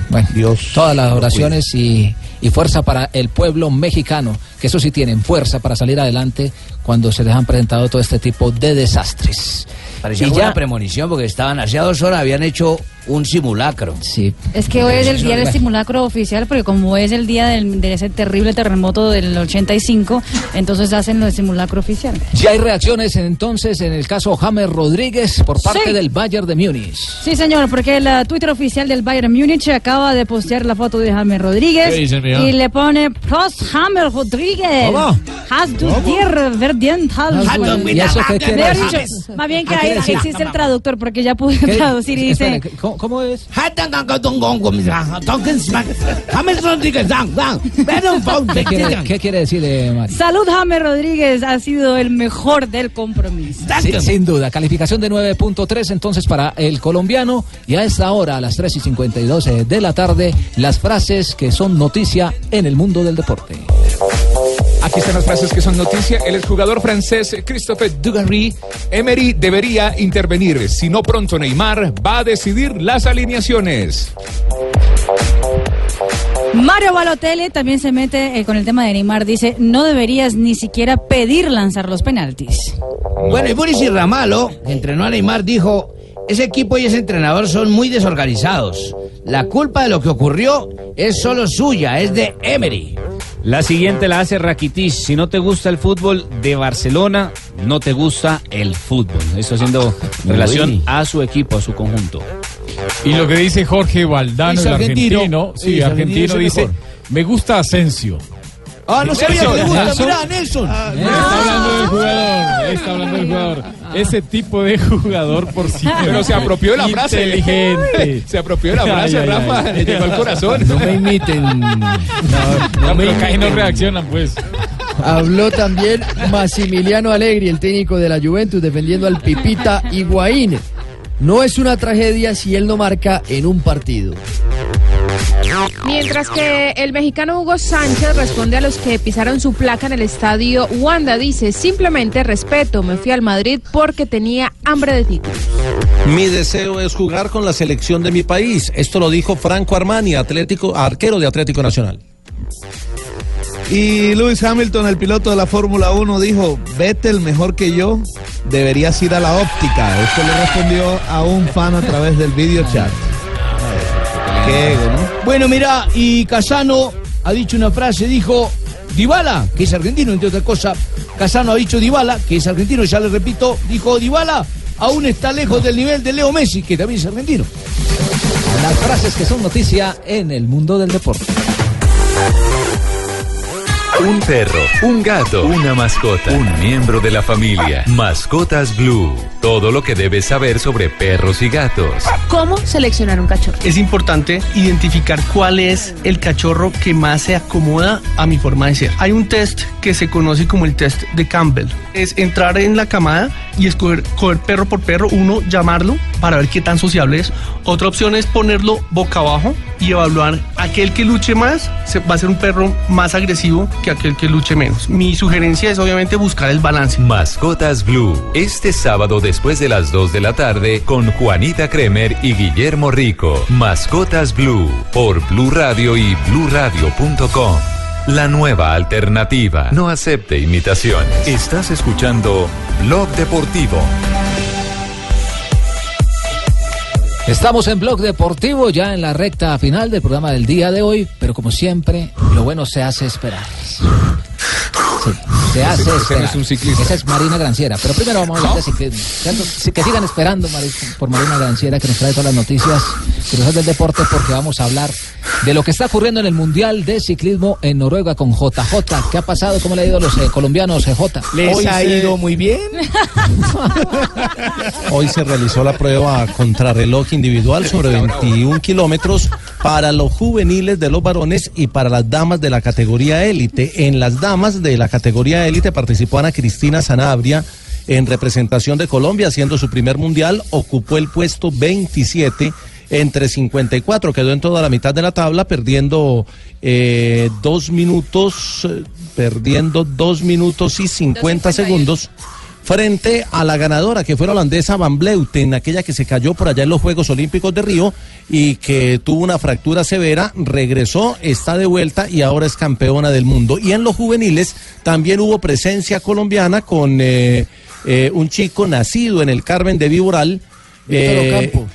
Bueno, Dios. Todas las oraciones y, y fuerza para el pueblo mexicano, que eso sí tienen fuerza para salir adelante cuando se les han presentado todo este tipo de desastres. Parecía Y una ya- premonición porque estaban hacía dos horas, habían hecho un simulacro. Sí. Es que hoy es el día del simulacro oficial, porque como es el día del- de ese terrible terremoto del 85, entonces hacen lo de simulacro oficial. Ya hay reacciones entonces en el caso James Rodríguez por parte Sí. del Bayern de Múnich. Sí, señor, porque el Twitter oficial del Bayern Múnich acaba de postear la foto de James Rodríguez ¿Qué dice, mija? y le pone Prost James Rodríguez. ¿Cómo? Hast du dir verdient ¿Y eso qué dicho, Más bien que ¿Qué ahí decir? existe el traductor, porque ya pude ¿Qué? traducir y dice... ¿cómo, cómo es? ¿Qué quiere, qué quiere decirle, Mari? Salud, James Rodríguez, ha sido el mejor del compromiso. Sí, sin duda, calificación de 9.3 entonces para el colombiano y a esta hora, a las 3 y 52 de la tarde, las frases que son noticia en el mundo del deporte. Aquí están las frases que son noticia. El exjugador francés Christophe Dugarry, Emery debería intervenir. Si no pronto Neymar va a decidir las alineaciones. Mario Balotelli también se mete eh, con el tema de Neymar. Dice, no deberías ni siquiera pedir lanzar los penaltis. Bueno, y Boris Ramalo, que entrenó a Neymar, dijo, ese equipo y ese entrenador son muy desorganizados. La culpa de lo que ocurrió es solo suya, es de Emery. La siguiente la hace Rakitic. Si no te gusta el fútbol de Barcelona, no te gusta el fútbol. Esto haciendo relación Uy. a su equipo, a su conjunto. Y lo que dice Jorge Valdano, el argentino. argentino, sí, argentino, dice, mejor. me gusta Asensio. Ah, no sabía que le gusta, Nelson. mirá, Nelson. Está hablando del jugador, está hablando del jugador. Ese tipo de jugador por sí. Pero se apropió de la frase. Inteligente. Se apropió de la frase, Ay, ay, Rafa. Le llegó al corazón. No me imiten. *laughs* No, no me pero no reaccionan, pues. Habló también Massimiliano Allegri, el técnico de la Juventus, defendiendo al Pipita Higuaín. No es una tragedia si él no marca en un partido. Mientras que el mexicano Hugo Sánchez responde a los que pisaron su placa en el estadio Wanda, dice, simplemente respeto, me fui al Madrid porque tenía hambre de títulos. Mi deseo es jugar con la selección de mi país. Esto lo dijo Franco Armani, atlético, arquero de Atlético Nacional. Y Lewis Hamilton, el piloto de la Fórmula 1, dijo, Vettel mejor que yo, deberías ir a la óptica. Esto le respondió a un fan a través del video chat. Qué ego, ¿no? Bueno, mira, y Casano ha dicho una frase, dijo, Dybala, que es argentino, entre otras cosas, Casano ha dicho Dybala, que es argentino, ya le repito, dijo Dybala, aún está lejos del nivel de Leo Messi, que también es argentino. Las frases que son noticia en el mundo del deporte. Un perro, un gato, una mascota, un miembro de la familia. Mascotas Blue. Todo lo que debes saber sobre perros y gatos. ¿Cómo seleccionar un cachorro? Es importante identificar cuál es el cachorro que más se acomoda a mi forma de ser. Hay un test que se conoce como el test de Campbell. Es entrar en la camada y escoger coger perro por perro, uno llamarlo para ver qué tan sociable es. Otra opción es ponerlo boca abajo y evaluar aquel que luche más se- va a ser un perro más agresivo que aquel que luche menos. Mi sugerencia es obviamente buscar el balance. Mascotas Blue. Este sábado después de las 2 de la tarde con Juanita Kremer y Guillermo Rico. Mascotas Blue por Blue Radio y bluradio.com. La nueva alternativa. No acepte imitaciones. Estás escuchando Blog Deportivo. Estamos en Blog Deportivo, ya en la recta final del programa del día de hoy, pero como siempre, lo bueno se hace esperar. Se hace esperar. es un ciclista. Esa es Marina Granciera. Pero primero vamos a hablar de ciclismo. Que sigan esperando por Marina Granciera, que nos trae todas las noticias curiosas del deporte, porque vamos a hablar de lo que está ocurriendo en el Mundial de Ciclismo en Noruega con JJ. ¿Qué ha pasado? ¿Cómo le ha ido a los eh, colombianos, CJ? Les ha ido muy bien. *laughs* Hoy se realizó la prueba contrarreloj individual sobre 21 kilómetros para los juveniles de los varones y para las damas de la categoría élite. En las damas de la categoría élite participó Ana Cristina Sanabria en representación de Colombia, haciendo su primer mundial, ocupó el puesto 27 entre 54, quedó en toda la mitad de la tabla, perdiendo eh, dos minutos, eh, perdiendo dos minutos y 50 segundos frente a la ganadora que fue la holandesa Van Bleuten, aquella que se cayó por allá en los Juegos Olímpicos de Río y que tuvo una fractura severa, regresó, está de vuelta y ahora es campeona del mundo. Y en los juveniles también hubo presencia colombiana con eh, eh, un chico nacido en el Carmen de Viboral. Víctor Ocampo.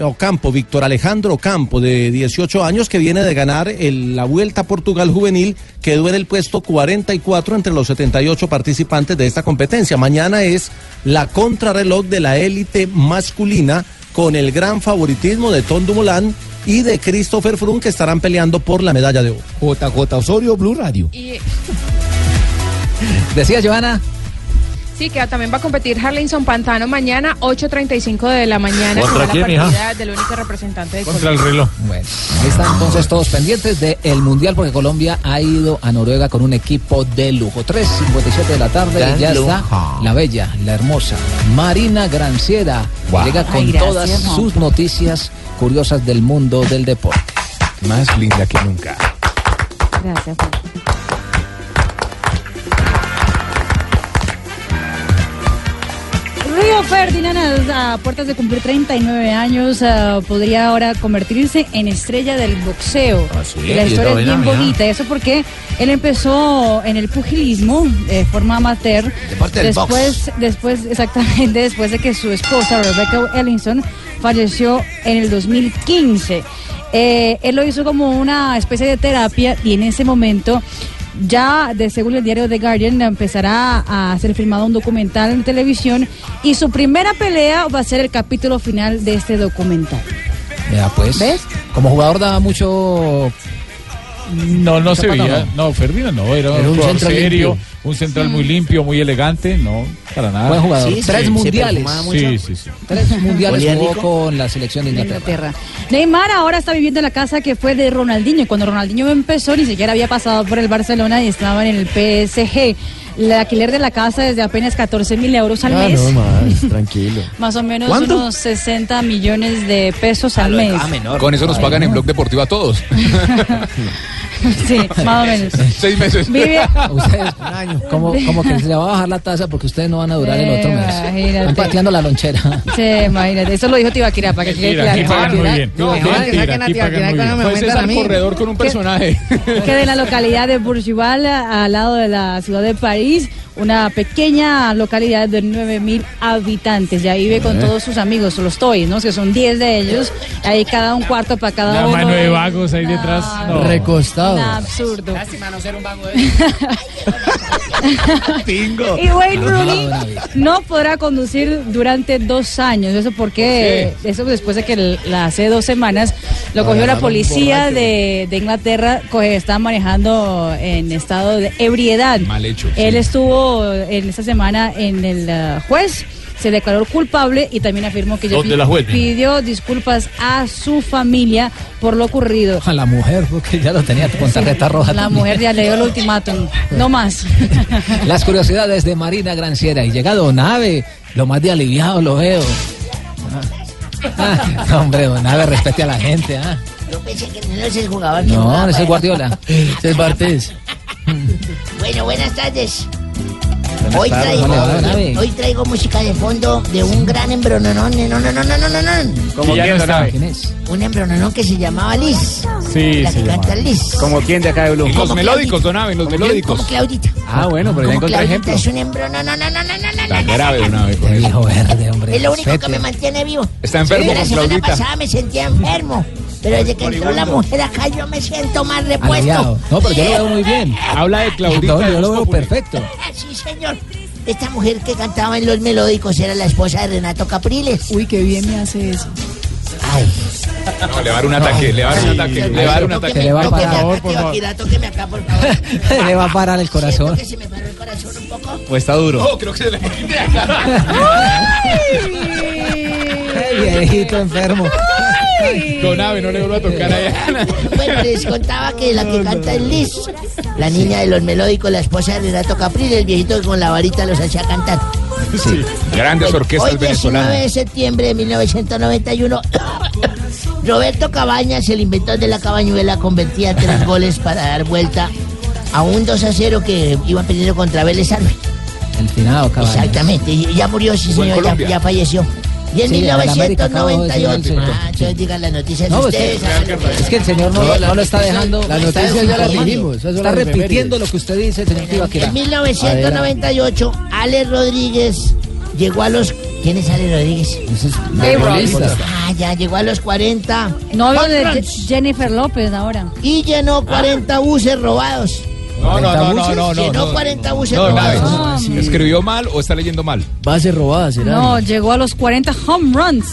Ocampo, Víctor Alejandro Ocampo, de 18 años, que viene de ganar el- la Vuelta a Portugal Juvenil, quedó en el puesto 44 entre los 78 participantes de esta competencia. Mañana es la contrarreloj de la élite masculina con el gran favoritismo de Tom Dumoulin y de Christopher Froome que estarán peleando por la medalla de oro. JJ Osorio, Blue Radio. Y *laughs* Decía Joana. Sí, que también va a competir Harlinson Pantano mañana, 8.35 de la mañana. ¿Contra quién, la hija? partida del único representante de Contra el Colombia. reloj. Bueno, ahí están entonces todos pendientes del Mundial porque Colombia ha ido a Noruega con un equipo de lujo. 3.57 de la tarde y ya De está lujo. la bella, la hermosa Marina Granciera. Wow. Llega con Ay, gracias, todas sus noticias curiosas del mundo del deporte. Más linda que nunca. Gracias, Juan. Río Ferdinand, a puertas de cumplir 39 años, ah, podría ahora convertirse en estrella del boxeo. Ah, sí, la historia es bien bonita. Eso porque él empezó en el pugilismo de forma amateur. Del después, después, exactamente, después de que su esposa, Rebecca Ellingson, falleció en el 2015. Eh, él lo hizo como una especie de terapia y en ese momento ya de según el diario The Guardian empezará a ser filmado un documental en televisión y su primera pelea va a ser el capítulo final de este documental. Pues. ¿Ves? Como jugador daba mucho No, no se veía. no. No, Ferdinand no, era, Era un un serio, limpio. un central muy limpio, muy elegante, no, para nada. Buen jugador. Sí, Tres sí, mundiales. perfumaba mucho. Sí, sí, sí. Tres *laughs* mundiales ¿Olía jugó con la selección de de Inglaterra. Inglaterra. Neymar ahora está viviendo en la casa que fue de Ronaldinho. Cuando Ronaldinho empezó, ni siquiera había pasado por el Barcelona y estaba en el PSG. El alquiler de la casa es de apenas 14 mil euros al Ah, mes. no más, *laughs* tranquilo. Más o menos ¿Cuánto? unos 60 millones de pesos al mes. Con eso nos pagan en Blog Deportivo a todos. *laughs* *laughs* *laughs* Sí, más o menos. Seis meses. Vive, Ustedes, como, como que se le va a bajar la tasa porque ustedes no van a durar el otro mes. Imagínate. Están pateando la lonchera. sí, imagínate. Eso lo dijo Tibaquira, para que quede aquí claro. pagan muy bien. No, Pues es al corredor con un personaje. que de la localidad de Bourgival, al lado de la ciudad de París, una pequeña localidad de 9.000 habitantes. Ya vive con todos sus amigos, los Toys, ¿no? Que son 10 de ellos. Ahí cada un cuarto para cada Una uno. mano de vagos ahí detrás. No. Recostado. Un absurdo. Lástima no ser un vago *laughs* de Tingo. Y Wayne Rooney no podrá conducir durante dos años. Eso porque, eso después de que el- la- hace dos semanas lo cogió la policía de, de Inglaterra, coge- estaba manejando en estado de ebriedad. Mal hecho, sí. Él estuvo en esta semana en el eh, juez. Se declaró culpable y también afirmó que pidió disculpas a su familia por lo ocurrido. A la mujer, porque ya lo tenía con tarjeta roja. La también. mujer ya le dio el ultimátum. No más. *laughs* Las curiosidades de Marina Granciera. Y llegado Nave, lo más de aliviado lo veo. Ah, no, hombre, Don Nave, respete a la gente. ah. Yo pensé que no es el jugador No, ese es para- Guardiola. Es Bartés. *laughs* Bueno, buenas tardes. Buenas Hoy tardes, traigo, hola. hoy traigo música de fondo de un gran embrononón, no, no, no, no, no, no, no. ¿Cómo quién, no? ¿Quién es? Un embrononón que se llamaba Liz. Sí, la se que canta. Liz. ¿Como quién de acá de Blue? Los Como melódicos. Don Ave, los Como melódicos. Claudita. Ah, bueno, pero ya Como encontré ejemplo. es un embrononón, no, no, no, no, no, no, Tan grave, Don. Ave, con El eso. verde, hombre. Es lo único que me mantiene vivo. Está enfermo La semana pasada me sentía enfermo. Pero desde que entró la mujer acá yo me siento más repuesto. No, pero yo lo veo muy bien. Habla de Claudita. No, yo lo veo perfecto. *laughs* Sí, señor. Esta mujer que cantaba en los melódicos era la esposa de Renato Capriles. Uy, qué bien me hace eso. Ay. No, le va a dar un ataque, le va a dar un ataque, le va a dar un ataque. Se le va a parar. Por favor. *laughs* Le va a parar el corazón. Que se me paró el corazón un poco. O está duro. Oh, creo que se le *laughs* Qué viejito enfermo. Don Ave, no le vuelvo a tocar allá. Bueno, les contaba que la que canta es Liz, la niña de los melódicos, la esposa de Renato Capriles, el viejito que con la varita los hacía cantar. Sí. Grandes Bueno, orquestas hoy 19 venezolanas. de septiembre de 1991, *coughs* Roberto Cabañas, el inventor de la cabañuela, convertía tres *laughs* goles para dar vuelta a un 2 a 0 que iba perdiendo contra Vélez Arbe. El finado, caballo. Exactamente, ya murió, sí señor, ya falleció. Y en Sí, en América acabo de decir 1998, el ah, digan las noticias No, ustedes. es que- Es que el señor no, No, la no lo está dejando. la está noticia ya la informando. dijimos, Está las repitiendo lo que usted dice, señor Tibaquirá. En 1998, Alex Rodríguez llegó a los. ¿Quién es Alex Rodríguez? Futbolista. Ah, ya llegó a los 40. Novio de Jennifer López ahora. Y llenó 40 buses robados. No, no, no, no, no, no. Llenó no. 40 buses robados. ¿Escribió mal o está leyendo mal? Bases robadas, será. No, llegó a los 40 home runs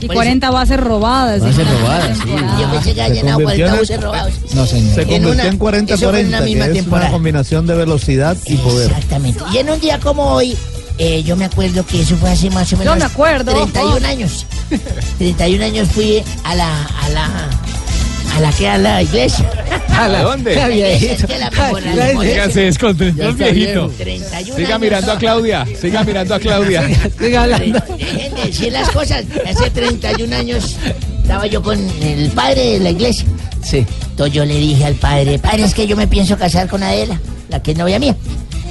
y por 40 bases robadas. Bases robadas, sí. Yo pensé que había Se llenado convirtió 40 en- buses robados. No, señor. Se En convirtió en eso fue en 40-40, la que misma es temporada. una combinación de velocidad y poder. Exactamente. Y en un día como hoy, eh, yo me acuerdo que eso fue hace más o menos. Yo me acuerdo. 31 años. *laughs* 31 años fui a la. a la. A la que a la iglesia. *laughs* ¿A la- dónde? Qué viejito. Es que la mejor. Oiga, se descontroló Ya el viejito. viejo. 31 Siga mirando a Claudia, siga mirando a Claudia. *laughs* Siga hablando. Dejen de decir las cosas. Hace 31 años estaba yo con el padre de la iglesia. Sí. Entonces yo le dije al padre, padre, es que yo me pienso casar con Adela, la que es novia mía.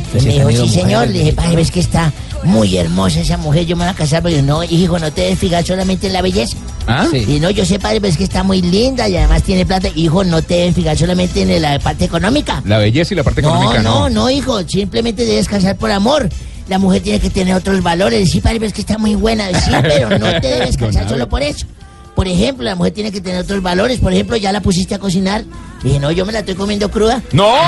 Entonces me dijo, sí, señor. Le dije, padre, ves que está muy hermosa esa mujer, yo me voy a casar. Pero yo, no, hijo, no te debes fijar solamente en la belleza. ¿Ah? Sí. Y no, yo sé, padre, pero es que está muy linda y además tiene plata. Hijo, no te debes fijar solamente en la parte económica. La belleza y la parte No, económica, no, ¿no? no, hijo, simplemente debes casar por amor. La mujer tiene que tener otros valores. Sí, padre, pero es que está muy buena. Sí, *laughs* pero no te debes casar solo por eso. Por ejemplo, la mujer tiene que tener otros valores. Por ejemplo, ya la pusiste a cocinar. Dije, no, yo me la estoy comiendo cruda. No, *laughs*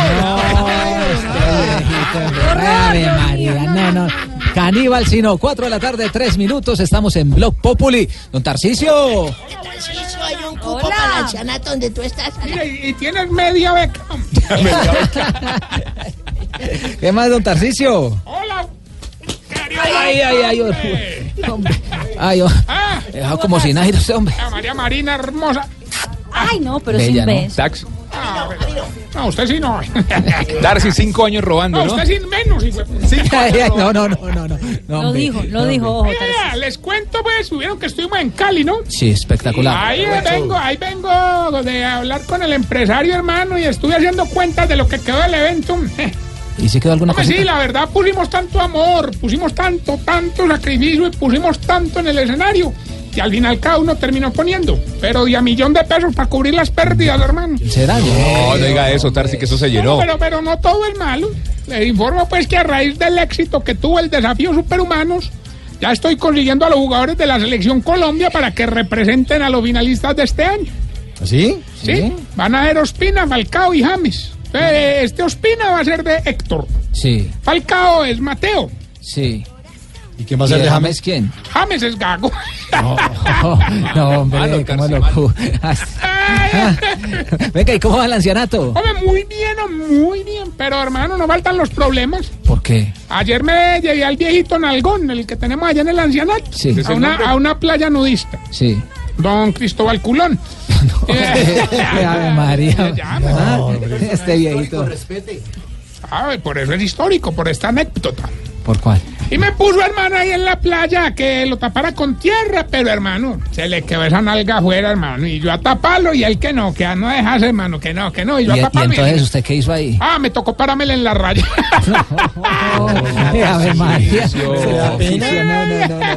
Ave María, no, no. Caníbal, sino 4 de la tarde, 3 minutos. Estamos en Blog Populi. Don Tarcicio. Tarcisio, hay un cupo para el ancianato donde tú estás. y, tienes *laughs* media beca. ¿Qué más, don Tarcicio? Hola. Ay, ay, ay, hombre. Hombre. Ay, oh. Ah, Dejado como sin aire ese hombre. María Marina hermosa. Ay, no, pero Bella, sin ¿no? beso. Ah, no, usted sí no. *laughs* Darcy, cinco años robando, No, ¿no? usted sin menos. hijo de- Cinco años *laughs* no, no, no, no, no. no. Lo hombre. dijo, lo No, dijo, ojo, Mira, les cuento, pues, subieron que estuvimos en Cali, ¿no? Sí, espectacular. Ahí vengo, ahí vengo de hablar con el empresario, hermano, y estuve haciendo cuentas de lo que quedó del evento. *laughs* ¿Y si quedó alguna cosa? sí, la verdad pusimos tanto amor, pusimos tanto, tanto sacrificio y pusimos tanto en el escenario. Y al final cada uno terminó poniendo, pero de a millón de pesos para cubrir las pérdidas, hermano. ¿Será? No, no diga eso, Tarsi, que eso se No, llenó. pero, pero no todo es malo. Les informo pues que a raíz del éxito que tuvo el desafío Superhumanos, ya estoy consiguiendo a los jugadores de la selección Colombia para que representen a los finalistas de este año. ¿Sí? ¿Sí? Van a ser Ospina, Falcao y James. Este Ospina va a ser de Héctor. Sí, Falcao es Mateo. sí. ¿Y quién ¿Y de James quién? James es Gago. *laughs* No, no, hombre, cómo lo cu- *laughs* Venga, ¿y cómo va el ancianato? Hombre, muy bien, muy bien. Pero hermano, no faltan los problemas. ¿Por qué? Ayer me llevé al viejito Nalgón, el que tenemos allá en el ancianato. Sí. A una, a una playa nudista. Sí. Don Cristóbal Culón. María. Ah, este viejito. Ay, por eso es histórico, por esta anécdota. ¿Por cuál? Y me puso, hermano, ahí en la playa que lo tapara con tierra, pero, hermano, se le quedó esa nalga afuera, hermano. Y yo a taparlo y él que no, que no dejase, hermano, que no, que no. Y ¿Y, yo a y taparme. entonces usted qué hizo ahí? Ah, me tocó parármela en la raya. *laughs* *laughs* No, no,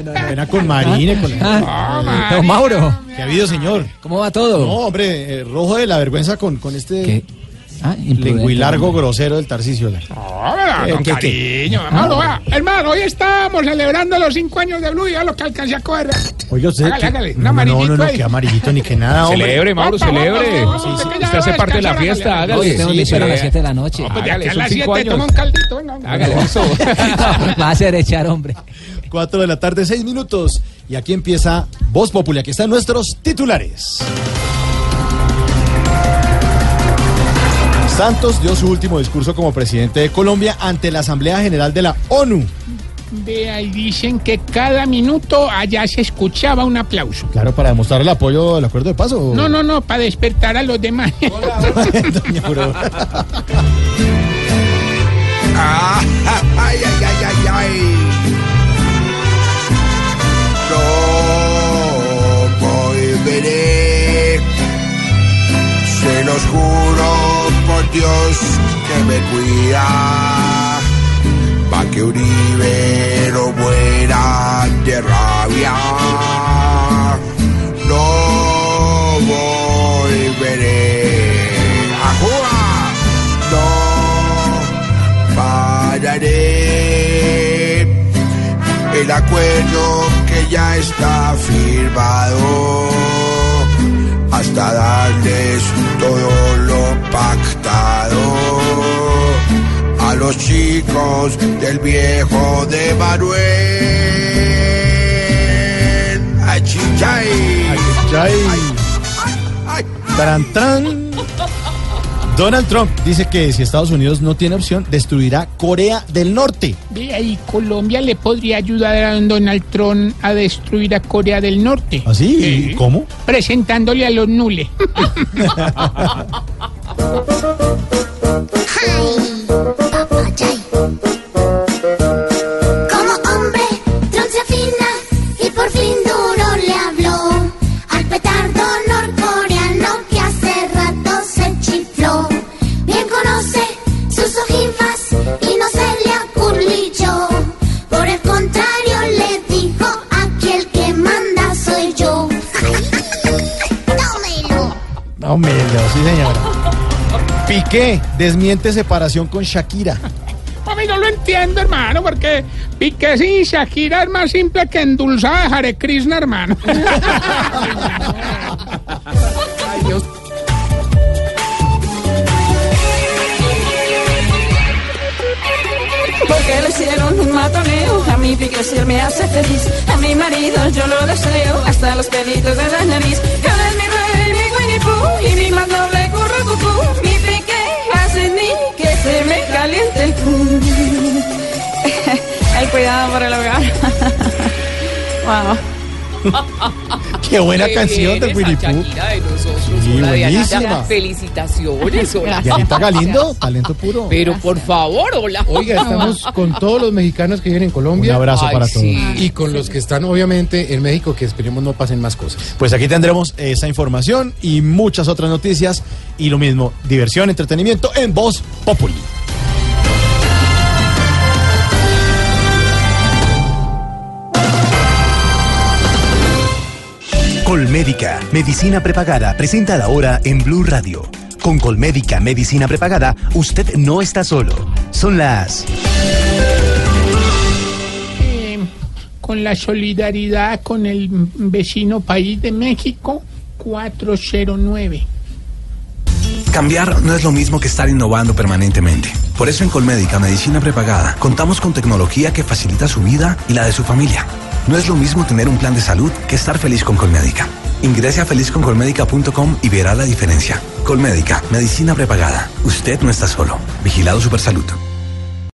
no, no, con Marina. Con... Ah, don Mauro. ¿Qué ha habido, señor? ¿Cómo va todo? No, hombre, eh, rojo de la vergüenza con, con este ¿Qué? Ah, grosero del Tarcisio. No, Eh, con ¿qué. Hermano, vea, hermano, hoy estamos celebrando los cinco años de Blue y a lo que alcancé a coger. Oiga, usted. Hágale, hágale, un no, no, no, ahí. que amarillito ni que nada, *laughs* hombre. Celebre, Mauro, celebre. Sí, sí, Usted hace parte de la fiesta, hágale. tengo misión a las 7 de la noche. No, pues de aquí Hágale, a son las cinco 7 años. toma un caldito, venga. Hágale eso. *laughs* Va a ser echar, hombre. 4 de la tarde, 6 minutos. Y aquí empieza Voz Popular. Aquí están nuestros titulares. Santos dio su último discurso como presidente de Colombia ante la Asamblea General de la ONU. Vea, y dicen que cada minuto allá se escuchaba un aplauso. Claro, para demostrar el apoyo del acuerdo de paz. ¿o? No, no, no, para despertar a los demás. *laughs* *laughs* Doña Aurora. Ah, ay, ay, ay, ay, ay. Yo volveré. Se los juro Dios que me cuida. Pa' que Uribe no muera de rabia. No volveré a jugar. No pararé el acuerdo que ya está firmado hasta darles todo lo pactado a los chicos del viejo de Manuel. Achichay. Tran, tran. Donald Trump dice que si Estados Unidos no tiene opción, destruirá Corea del Norte. Y Colombia le podría ayudar a Donald Trump a destruir a Corea del Norte. ¿Así? Sí. ¿Cómo? Presentándole a los nules. *laughs* Como desmiente separación con Shakira. *laughs* A mí no lo entiendo, hermano, porque Piqué sin Shakira es más simple que endulzada de Hare Krishna, hermano. *laughs* Ay, Dios. Porque le hicieron un matoneo. A mi Piqué si él me hace feliz. A mi marido yo lo deseo. Hasta los pelitos de la nariz. Él es mi rey, mi Winnie Pooh. Y mi más noble currucucú. Mi hace ni que se me caliente el cu. *laughs* El cuidado por el hogar. *laughs* wow. *laughs* Qué buena canción de Winnie Pooh. de nosotros, Sí, buenísima. Felicitaciones, hola. Dianita Galindo, talento puro. Pero por favor, hola. Oiga, estamos con todos los mexicanos que viven en Colombia. Un abrazo para todos. Y con los que están obviamente en México, que esperemos no pasen más cosas. Pues aquí tendremos esa información y muchas otras noticias. Y lo mismo, diversión, entretenimiento en Voz Populi. Colmédica, medicina prepagada, presenta la hora en Blue Radio. Con Colmédica, medicina prepagada, usted no está solo. Son las... Eh, con la solidaridad con el vecino país de México, 409. Cambiar no es lo mismo que estar innovando permanentemente. Por eso en Colmédica Medicina Prepagada contamos con tecnología que facilita su vida y la de su familia. No es lo mismo tener un plan de salud que estar feliz con Colmédica. Ingrese a felizconcolmédica.com y verá la diferencia. Colmédica, medicina prepagada. Usted no está solo. Vigilado Supersalud.